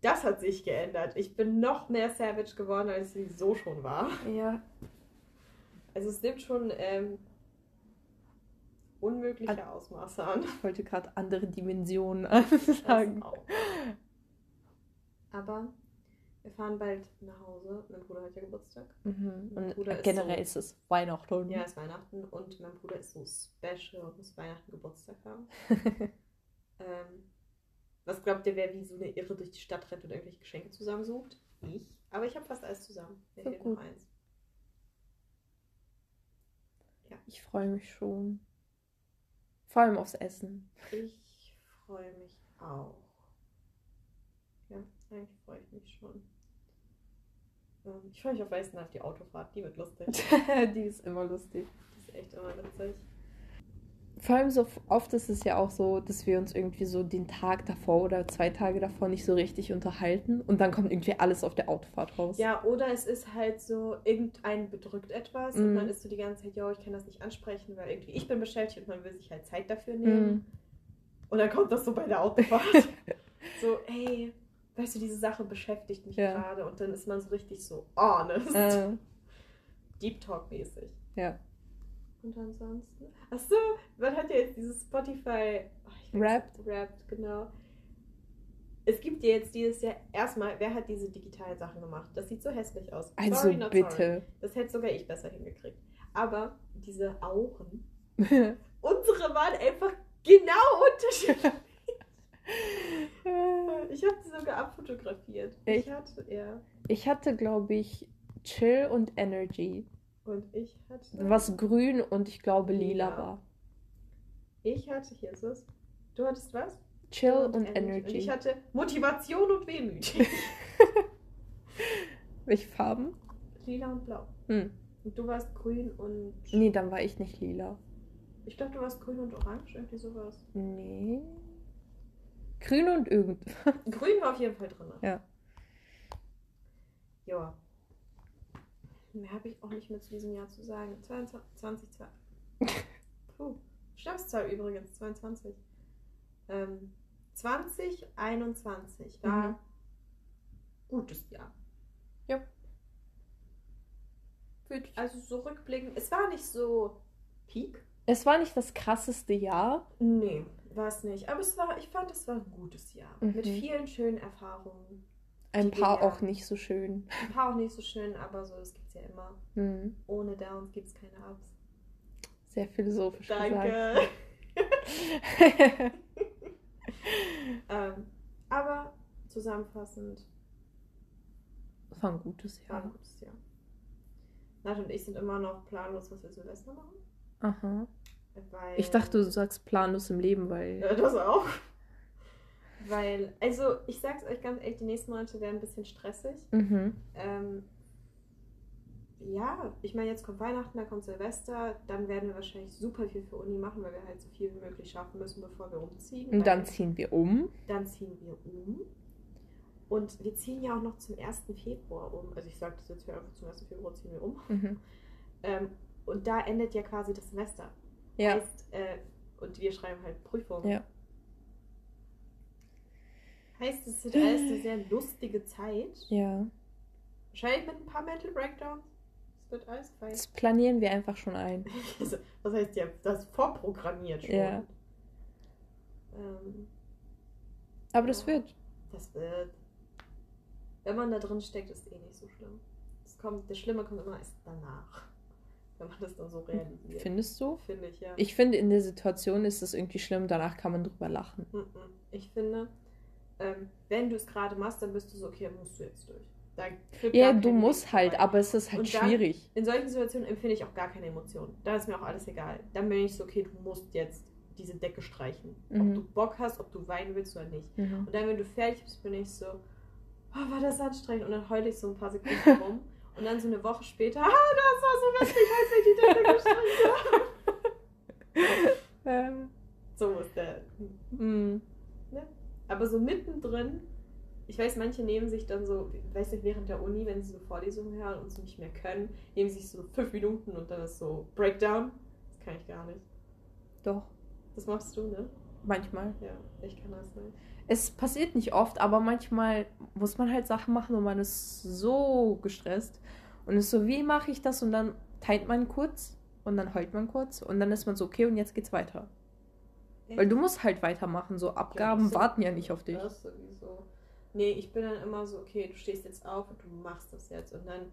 das hat sich geändert. Ich bin noch mehr Savage geworden, als ich so schon war. Ja. Also es nimmt schon ähm, unmögliche Ausmaße an. Ich wollte gerade andere Dimensionen sagen. Aber wir fahren bald nach Hause. Mein Bruder hat ja Geburtstag. Mhm. Und Bruder ist generell so- ist es Weihnachten. Ja, es ist Weihnachten und mein Bruder ist so special und muss Weihnachten Geburtstag haben. (laughs) ähm, was glaubt ihr, wer wie so eine Irre durch die Stadt rennt und irgendwelche Geschenke zusammensucht? Ich. Aber ich habe fast alles zusammen. Mir So fehlt gut. noch eins. Ich freue mich schon. Vor allem aufs Essen. Ich freue mich auch. Ja, eigentlich freue ich mich schon. Ähm, ich freue mich auf Weißen auf die Autofahrt. Die wird lustig. (laughs) Die ist immer lustig. Die ist echt immer witzig. Vor allem so oft ist es ja auch so, dass wir uns irgendwie so den Tag davor oder zwei Tage davor nicht so richtig unterhalten und dann kommt irgendwie alles auf der Autofahrt raus. Ja, oder es ist halt so, irgendein bedrückt etwas und Mhm. man ist so die ganze Zeit, yo, ich kann das nicht ansprechen, weil irgendwie ich bin beschäftigt und man will sich halt Zeit dafür nehmen. Mhm. Und dann kommt das so bei der Autofahrt. (laughs) so, ey, weißt du, diese Sache beschäftigt mich Ja. gerade und dann ist man so richtig so honest. Äh, Deep Talk-mäßig. ja. Und ansonsten. Achso, man hat ja jetzt dieses Spotify. Oh, Wrapped. Wrapped, genau. Es gibt ja jetzt dieses Jahr erstmal, wer hat diese digitalen Sachen gemacht? Das sieht so hässlich aus. Also Sorry, not Sorry. bitte. Das hätte sogar ich besser hingekriegt. Aber diese Auren, (laughs) unsere waren einfach genau unterschiedlich. (laughs) (laughs) Ich habe die sogar abfotografiert. Echt? Ich hatte, ja. ich hatte, glaube ich, Chill und Energy. Und ich hatte. Was grün und ich glaube lila Lila. war. Ich hatte, hier ist es. Du hattest was? Chill und, Und Energy. ich hatte Motivation und Wehmütig. (laughs) Welche Farben? Lila und Blau. Hm. Und du warst grün und. Nee, dann war ich nicht lila. Ich glaube, du warst grün und orange, irgendwie sowas. Nee. Grün und irgend. (laughs) Grün war auf jeden Fall drin. Ja. Ja. Mehr habe ich auch nicht mehr zu diesem Jahr zu sagen. 22, 20, 2. Puh. Stabszahl übrigens, 22. Ähm, 2021 war Mhm. gutes Jahr. Ja. Also so rückblickend, es war nicht so Peak. Es war nicht das krasseste Jahr. Nee, war es nicht. Aber es war, ich fand, es war ein gutes Jahr. Mhm. Mit vielen schönen Erfahrungen. Ein paar auch nicht so schön. Ein paar auch nicht so schön, aber so, das gibt es ja immer. Hm. Ohne Downs gibt es keine Ups. Sehr philosophisch Danke. (laughs) ähm, aber zusammenfassend Das war ein gutes war ein Jahr. gutes Jahr. Nat und ich sind immer noch planlos, was wir Silvester machen. Aha. Weil, Ich dachte, du sagst planlos im Leben, weil. Ja, das auch. Weil, also ich sag's euch ganz ehrlich, die nächsten Monate werden ein bisschen stressig. Mhm. Ähm, ja, ich meine, jetzt kommt Weihnachten, dann kommt Silvester, dann werden wir wahrscheinlich super viel für Uni machen, weil wir halt so viel wie möglich schaffen müssen, bevor wir umziehen. Und dann ziehen wir um. dann ziehen wir um. Und wir ziehen ja auch noch zum 1. Februar um. Also ich sage das jetzt hier einfach zum 1. Februar ziehen wir um. Mhm. Ähm, und da endet ja quasi das Semester. Ja. Heißt, äh, und wir schreiben halt Prüfungen. Ja. Heißt, es wird alles eine sehr lustige Zeit. Ja. Wahrscheinlich mit ein paar Mental Breakdowns. Es wird alles fein. Das planieren wir einfach schon ein. (laughs) Also, Was heißt ja, das vorprogrammiert schon. Ja. Ähm, Aber das Ja. wird. das wird. Wenn man da drin steckt, ist eh nicht so schlimm. Es kommt, das Schlimme kommt immer erst danach. Wenn man das dann so realisiert. Findest du? Finde ich, ja. Ich finde, in der Situation ist das irgendwie schlimm. Danach kann man drüber lachen. Mhm. Ich finde, ähm, wenn du es gerade machst, dann bist du so, okay, dann musst du jetzt durch. Ja, du musst halt, vorbei. aber es ist halt dann- schwierig. In solchen Situationen empfinde ich auch gar keine Emotionen. Da ist mir auch alles egal. Dann bin ich so, okay, du musst jetzt diese Decke streichen. Ob Mhm. du Bock hast, ob du weinen willst oder nicht. Mhm. Und dann, wenn du fertig bist, bin ich so, oh, war das anstrengend. Und dann heule ich so ein paar Sekunden (laughs) rum. Und dann so eine Woche später, ah, das war so lustig, als ich die Decke (laughs) gestrichen habe. Ähm, So ist der. mm. Aber so mittendrin, ich weiß, manche nehmen sich dann so, ich weiß nicht, während der Uni, wenn sie so Vorlesungen hören und so nicht mehr können, nehmen sich so fünf Minuten und dann ist so Breakdown. Das kann ich gar nicht. Doch, Das machst du, ne? Manchmal. Ja, ich kann das nicht. Es passiert nicht oft, aber manchmal muss man halt Sachen machen und man ist so gestresst. Und ist so, wie mache ich das? Und dann teilt man kurz und dann heult man kurz und dann ist man so, okay, und jetzt geht's weiter. Weil du musst halt weitermachen, so Abgaben Ja, warten ja nicht auf dich. Das sowieso. Nee, ich bin dann immer so, okay, du stehst jetzt auf und du machst das jetzt. Und dann,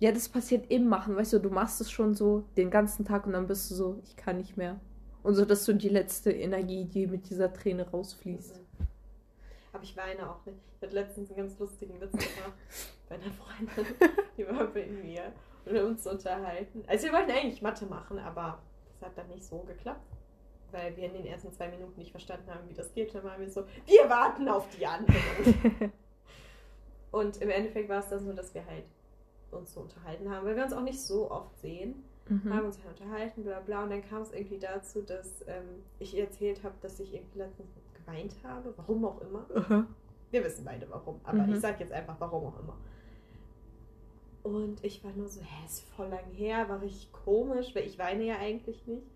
Ja, das passiert im Machen, weißt du, du machst es schon so den ganzen Tag und dann bist du so, ich kann nicht mehr. Und so, das ist so die letzte Energie, die mit dieser Träne rausfließt. aber ich weine auch nicht. Ich hatte letztens einen ganz lustigen Witz gemacht bei einer Freundin, (laughs) die war bei mir und wir uns unterhalten. Also wir wollten eigentlich Mathe machen, aber das hat dann nicht so geklappt. Weil wir in den ersten zwei Minuten nicht verstanden haben, wie das geht. Dann waren wir so, wir warten auf die anderen. (laughs) Und im Endeffekt war es dann so, dass wir halt uns so unterhalten haben, weil wir uns auch nicht so oft sehen. Haben Mhm. uns halt unterhalten, bla bla. Und dann kam es irgendwie dazu, dass ähm, ich ihr erzählt habe, dass ich irgendwie letztens geweint habe. Warum auch immer. Wir wissen beide warum. Aber Mhm. ich sag jetzt einfach, warum auch immer. Und ich war nur so, hä, ist voll lang her, war richtig komisch, weil ich weine ja eigentlich nicht.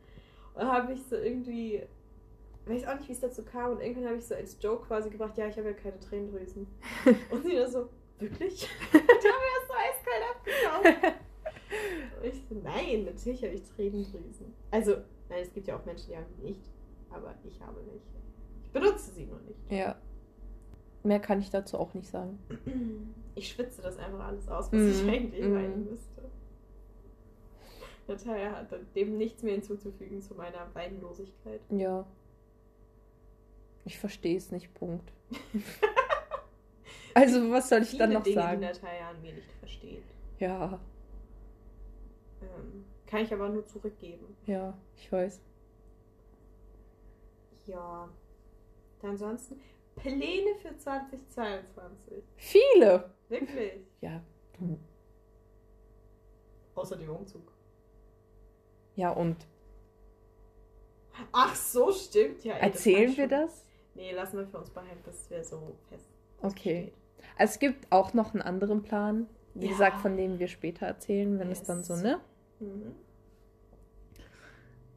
Und dann habe ich so irgendwie, weiß auch nicht, wie es dazu kam. Und irgendwann habe ich so als Joke quasi gebracht, ja, ich habe ja keine Tränendrüsen. (laughs) Und sie nur so, wirklich? (laughs) Die haben mir das so eiskalt abgekauft. (laughs) Ich so, nein, natürlich habe ich Tränendrüsen. Also, nein, es gibt ja auch Menschen, die haben die nicht. Aber ich habe nicht. Ich benutze sie nur nicht. Ja. Mehr kann ich dazu auch nicht sagen. (clears throat) Ich schwitze das einfach alles aus, was Mhm, ich eigentlich mhm. weinen müsste. Natalia hat dem nichts mehr hinzuzufügen zu meiner Weinlosigkeit. Ja. Ich verstehe es nicht, Punkt. (laughs) also, was soll ich dann noch Dinge, sagen? die Natalia an mir nicht versteht. Ja, kann ich aber nur zurückgeben. ja, ich weiß. Ja. Ansonsten Pläne für 2022. Viele! Wirklich. Ja, du. Außer dem Umzug. Ja, und Ach so, stimmt ja. ey, das erzählen wir das? Nee, lassen wir für uns behalten, bis wir so fest. Okay. steht. Es gibt auch noch einen anderen Plan, wie Ja. gesagt, von dem wir später erzählen, wenn es dann so, Yes. ne? Mhm.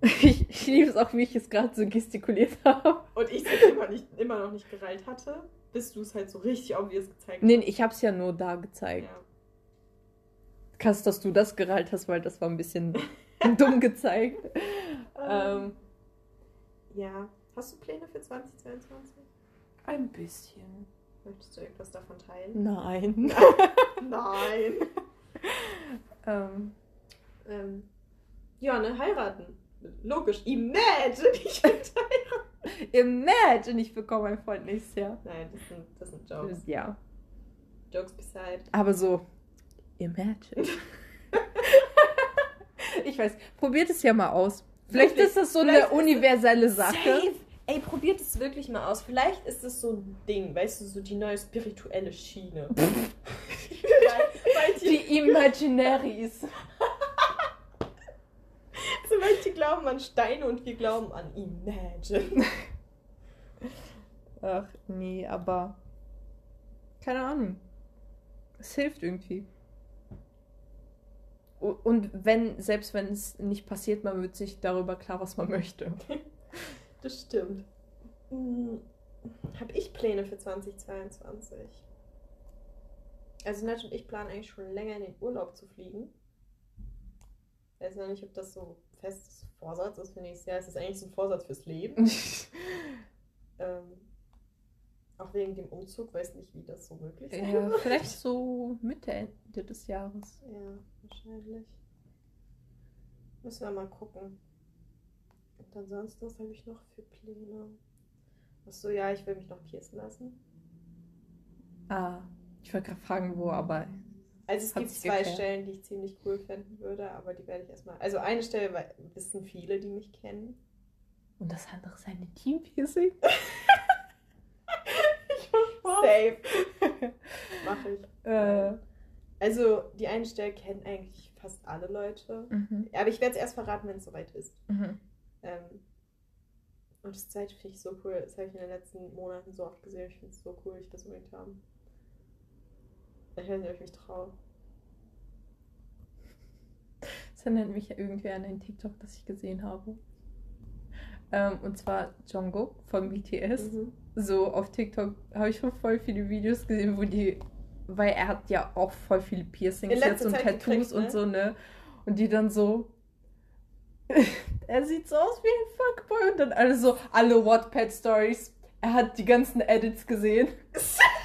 Ich, ich liebe es auch, wie ich es gerade so gestikuliert habe. Und ich es immer, nicht, immer noch nicht gereilt hatte, bis du es halt so richtig obvious gezeigt Nee, hast. ich habe es ja nur da gezeigt. Ja. Krass, dass du das gereilt hast, weil das war ein bisschen (laughs) dumm gezeigt. Ähm, Ähm, ja. Hast du Pläne für 2022? ein bisschen. Möchtest du irgendwas davon teilen? Nein. (laughs) Nein. ähm, ähm, ja, ne, heiraten. Logisch. Imagine, (laughs) ich will heiraten. imagine, ich bekomme einen Freund nächstes Jahr. Nein, das sind, das sind Jokes. Ja. Jokes beside. Aber so, imagine. (laughs) ich weiß, probiert es ja mal aus. Vielleicht Wirklich, ist das so vielleicht eine universelle Sache. Safe. Ey, probiert es wirklich mal aus. Vielleicht ist es so ein Ding, weißt du, so die neue spirituelle Schiene. (laughs) Weil die Imaginaries. Manche glauben an Steine und wir glauben an Imagine. (laughs) Ach, nee, aber. Keine Ahnung. Es hilft irgendwie. Und wenn, selbst wenn es nicht passiert, man wird sich darüber klar, was man möchte. (laughs) Das stimmt. Hm, Hab ich Pläne für 2022? Also Nat und ich planen eigentlich schon länger in den Urlaub zu fliegen. Ich weiß noch nicht, ob das so festes Vorsatz ist für nächstes Jahr. Es ist eigentlich so ein Vorsatz fürs Leben. (laughs) Ähm, auch wegen dem Umzug, weiß nicht, wie das so möglich ist. ja, vielleicht so Mitte Ende des Jahres. Ja, wahrscheinlich. Müssen wir mal gucken. Und ansonsten, was habe ich noch für Pläne? Achso, ja, ich will mich noch piercen lassen. Ah, ich wollte gerade fragen, wo, aber. Also es Hat gibt zwei geklärt. Stellen, die ich ziemlich cool finden würde, aber die werde ich erstmal. Also eine Stelle weil- wissen viele, die mich kennen. Und das andere ist eine Team-Piercing? (laughs) Safe. (laughs) Mache ich. Äh, Also die eine Stelle kennen eigentlich fast alle Leute. mhm, Aber ich werde es erst verraten, wenn es soweit ist. mhm. Ähm, und das zweite finde ich so cool. Das habe ich in den letzten Monaten so oft gesehen. Ich finde es so cool, ich das unbedingt haben. Ich weiß nicht, ob ich mich traue. Das erinnert mich ja irgendwie an ein TikTok, das ich gesehen habe. Ähm, und zwar Jungkook von BTS. Mhm. So auf TikTok habe ich schon voll viele Videos gesehen, wo die, weil er hat ja auch voll viele Piercings jetzt und Zeit Tattoos gekriegt, ne? und so, ne? Und die dann so, (laughs) er sieht so aus wie ein Fuckboy und dann alle so, alle Wattpad-Stories. Er hat die ganzen Edits gesehen. (laughs)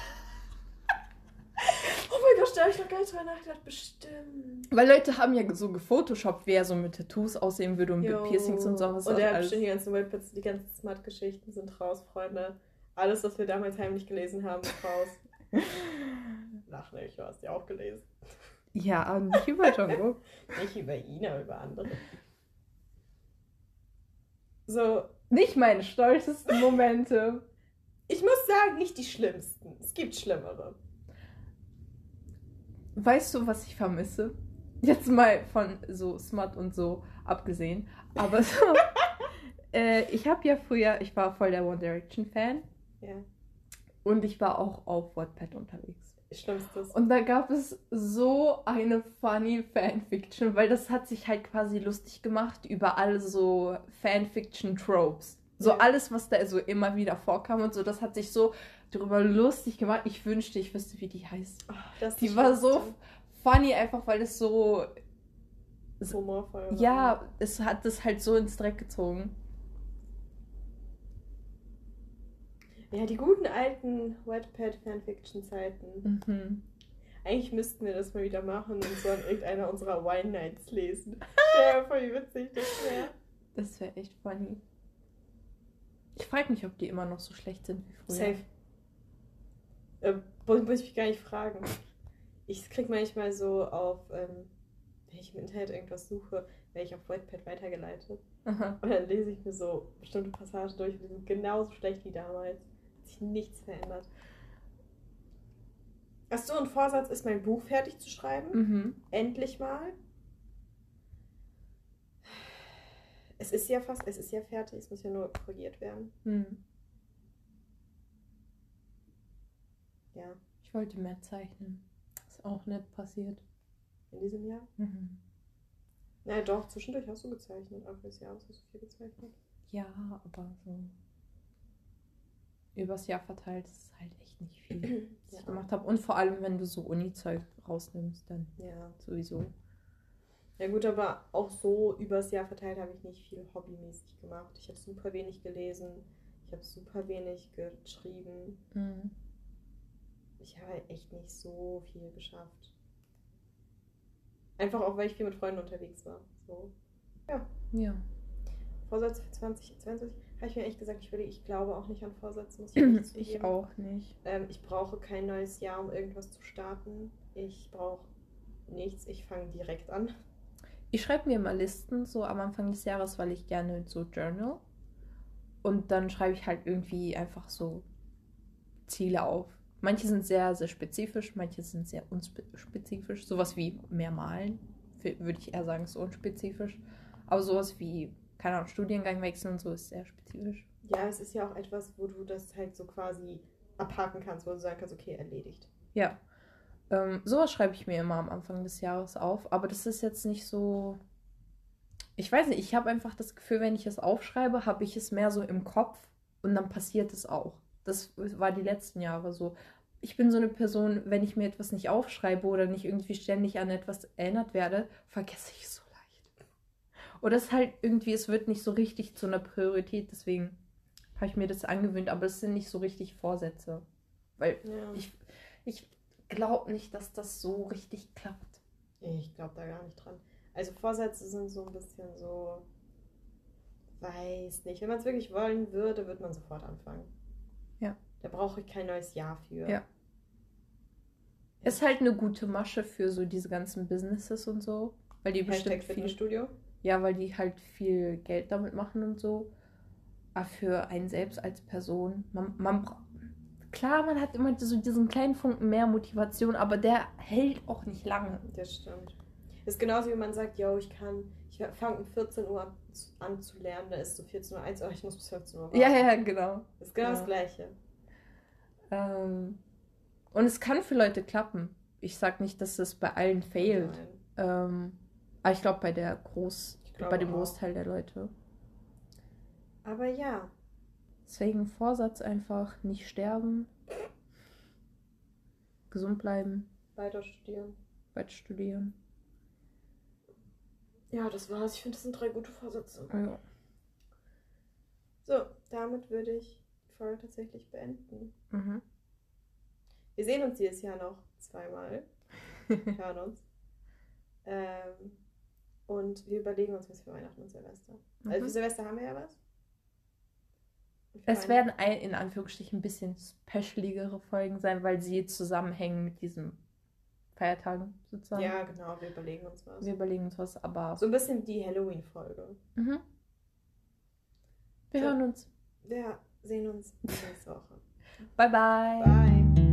Da habe ich noch gar nicht drüber nachgedacht. Bestimmt. Weil Leute haben ja so gefotoshoppt, wer so mit Tattoos aussehen würde und mit. Piercings und sowas. Und er hat bestimmt die ganzen Webpads, die ganzen Smart-Geschichten sind raus, Freunde. Alles, was wir damals heimlich gelesen haben, ist raus. (laughs) Lach nicht, du hast ja auch gelesen. Ja, nicht über Jungkook. (laughs) Nicht über ihn, aber über andere. So, nicht meine stolzesten Momente. ich muss sagen, nicht die schlimmsten. Es gibt schlimmere. Weißt du, was ich vermisse? Jetzt mal von so Smut und so abgesehen. Aber so, (laughs) äh, ich habe ja früher, ich war voll der One Direction Fan Ja, und ich war auch auf Wattpad unterwegs. schlimmstes. Und da gab es so eine funny Fanfiction, weil das hat sich halt quasi lustig gemacht über alle so Fanfiction-Tropes. So Ja. alles, was da so immer wieder vorkam und so, das hat sich so darüber lustig gemacht. Ich wünschte, ich wüsste, wie die heißt. Oh, Die war so funny, einfach weil es so. humorvoll. war. Ja, es hat das halt so ins Dreck gezogen. Ja, die guten alten Wattpad-Fanfiction-Zeiten. Mhm. Eigentlich müssten wir das mal wieder machen und so an irgendeiner unserer Wine Nights lesen. Vor, wie witzig das wäre. Das wäre echt funny. Ich frage mich, ob die immer noch so schlecht sind wie früher. Safe. Äh, muss ich mich gar nicht fragen. Ich krieg manchmal so auf, ähm, wenn ich im Internet irgendwas suche, werde ich auf Wattpad weitergeleitet. Aha. Und dann lese ich mir so bestimmte Passagen durch und die sind genauso schlecht wie damals. Hat sich nichts verändert. Achso, ein Vorsatz ist, mein Buch fertig zu schreiben. Mhm. Endlich mal. Es ist ja fast, es ist ja fertig, es muss ja nur korrigiert werden. Mhm. Ja, Ich wollte mehr zeichnen. Ist auch nicht passiert. in diesem Jahr. Mhm. Na doch, zwischendurch hast du gezeichnet. Anfang des Jahres hast du viel gezeichnet. Ja, aber so. Übers Jahr verteilt ist es halt echt nicht viel, (clears throat) was Ja. ich gemacht habe. Und vor allem, wenn du so Uni-Zeug rausnimmst, dann Ja. sowieso. Ja gut, aber auch so übers Jahr verteilt habe ich nicht viel hobbymäßig gemacht. Ich habe super wenig gelesen. Ich habe super wenig geschrieben. Mhm. Ich habe halt echt nicht so viel geschafft. Einfach auch, weil ich viel mit Freunden unterwegs war. So. Ja. Vorsätze für 2020 habe ich mir echt gesagt, ich, würde, ich glaube auch nicht an Vorsätze, muss ich (clears throat) Ich auch nicht. Ähm, ich brauche kein neues Jahr, um irgendwas zu starten. Ich brauche nichts. Ich fange direkt an. Ich schreibe mir immer Listen so am Anfang des Jahres, weil ich gerne so journal. und dann schreibe ich halt irgendwie einfach so Ziele auf. Manche sind sehr, sehr spezifisch, manche sind sehr unspezifisch. Sowas wie mehr malen, würde ich eher sagen, ist unspezifisch. Aber sowas wie, keine Ahnung, Studiengang wechseln und so ist sehr spezifisch. Ja, es ist ja auch etwas, wo du das halt so quasi abhaken kannst, wo du sagen kannst, okay, erledigt. Ja. Ähm, sowas schreibe ich mir immer am Anfang des Jahres auf, aber das ist jetzt nicht so. Ich weiß nicht, ich habe einfach das Gefühl, wenn ich es aufschreibe, habe ich es mehr so im Kopf und dann passiert es auch. Das war die letzten Jahre so. Ich bin so eine Person, wenn ich mir etwas nicht aufschreibe oder nicht irgendwie ständig an etwas erinnert werde, vergesse ich es so leicht. Oder es ist halt irgendwie, es wird nicht so richtig zu einer Priorität, deswegen habe ich mir das angewöhnt, aber es sind nicht so richtig Vorsätze. Weil ja. ich, ich glaube nicht, dass das so richtig klappt. Ich glaube da gar nicht dran. Also Vorsätze sind so ein bisschen so, weiß nicht. Wenn man es wirklich wollen würde, würde man sofort anfangen. Ja. Da brauche ich kein neues Jahr für. Ja. Ist halt eine gute Masche für so diese ganzen Businesses und so. Weil die Hashtag bestimmt viel. Studio. Ja, weil die halt viel Geld damit machen und so. Aber für einen selbst als Person, man, man klar, man hat immer so diesen kleinen Funken mehr Motivation, aber der hält auch nicht lange. Das stimmt. Ist genauso wie man sagt, yo, ich kann, ich fange um 14 Uhr an zu lernen, da ist so 14 Uhr 1, aber ich muss bis 15 Uhr warten. Ja, ja, genau. Das ist genau ja. das Gleiche. Ähm, und es kann für Leute klappen. Ich sag nicht, dass es bei allen fehlt. Ähm, aber ich glaube bei der Groß, bei dem Großteil der Leute. Aber ja. Deswegen Vorsatz einfach nicht sterben. Gesund bleiben. Weiter studieren. Weiter studieren. Ja, das war's. Ich finde, das sind drei gute Vorsätze. Ja. So, damit würde ich die Folge tatsächlich beenden. Mhm. Wir sehen uns dieses Jahr noch zweimal. (laughs) hören uns. Ähm, und wir überlegen uns was für Weihnachten und Silvester. Mhm. Also für Silvester haben wir ja was. Es werden ein, in Anführungsstrichen ein bisschen specialigere Folgen sein, weil sie zusammenhängen mit diesen Feiertagen sozusagen. Ja, genau, wir überlegen uns was. Wir überlegen uns was, aber. So ein bisschen die Halloween-Folge. Mhm. Wir so, hören uns. Wir sehen uns nächste Woche. Bye, bye. Bye.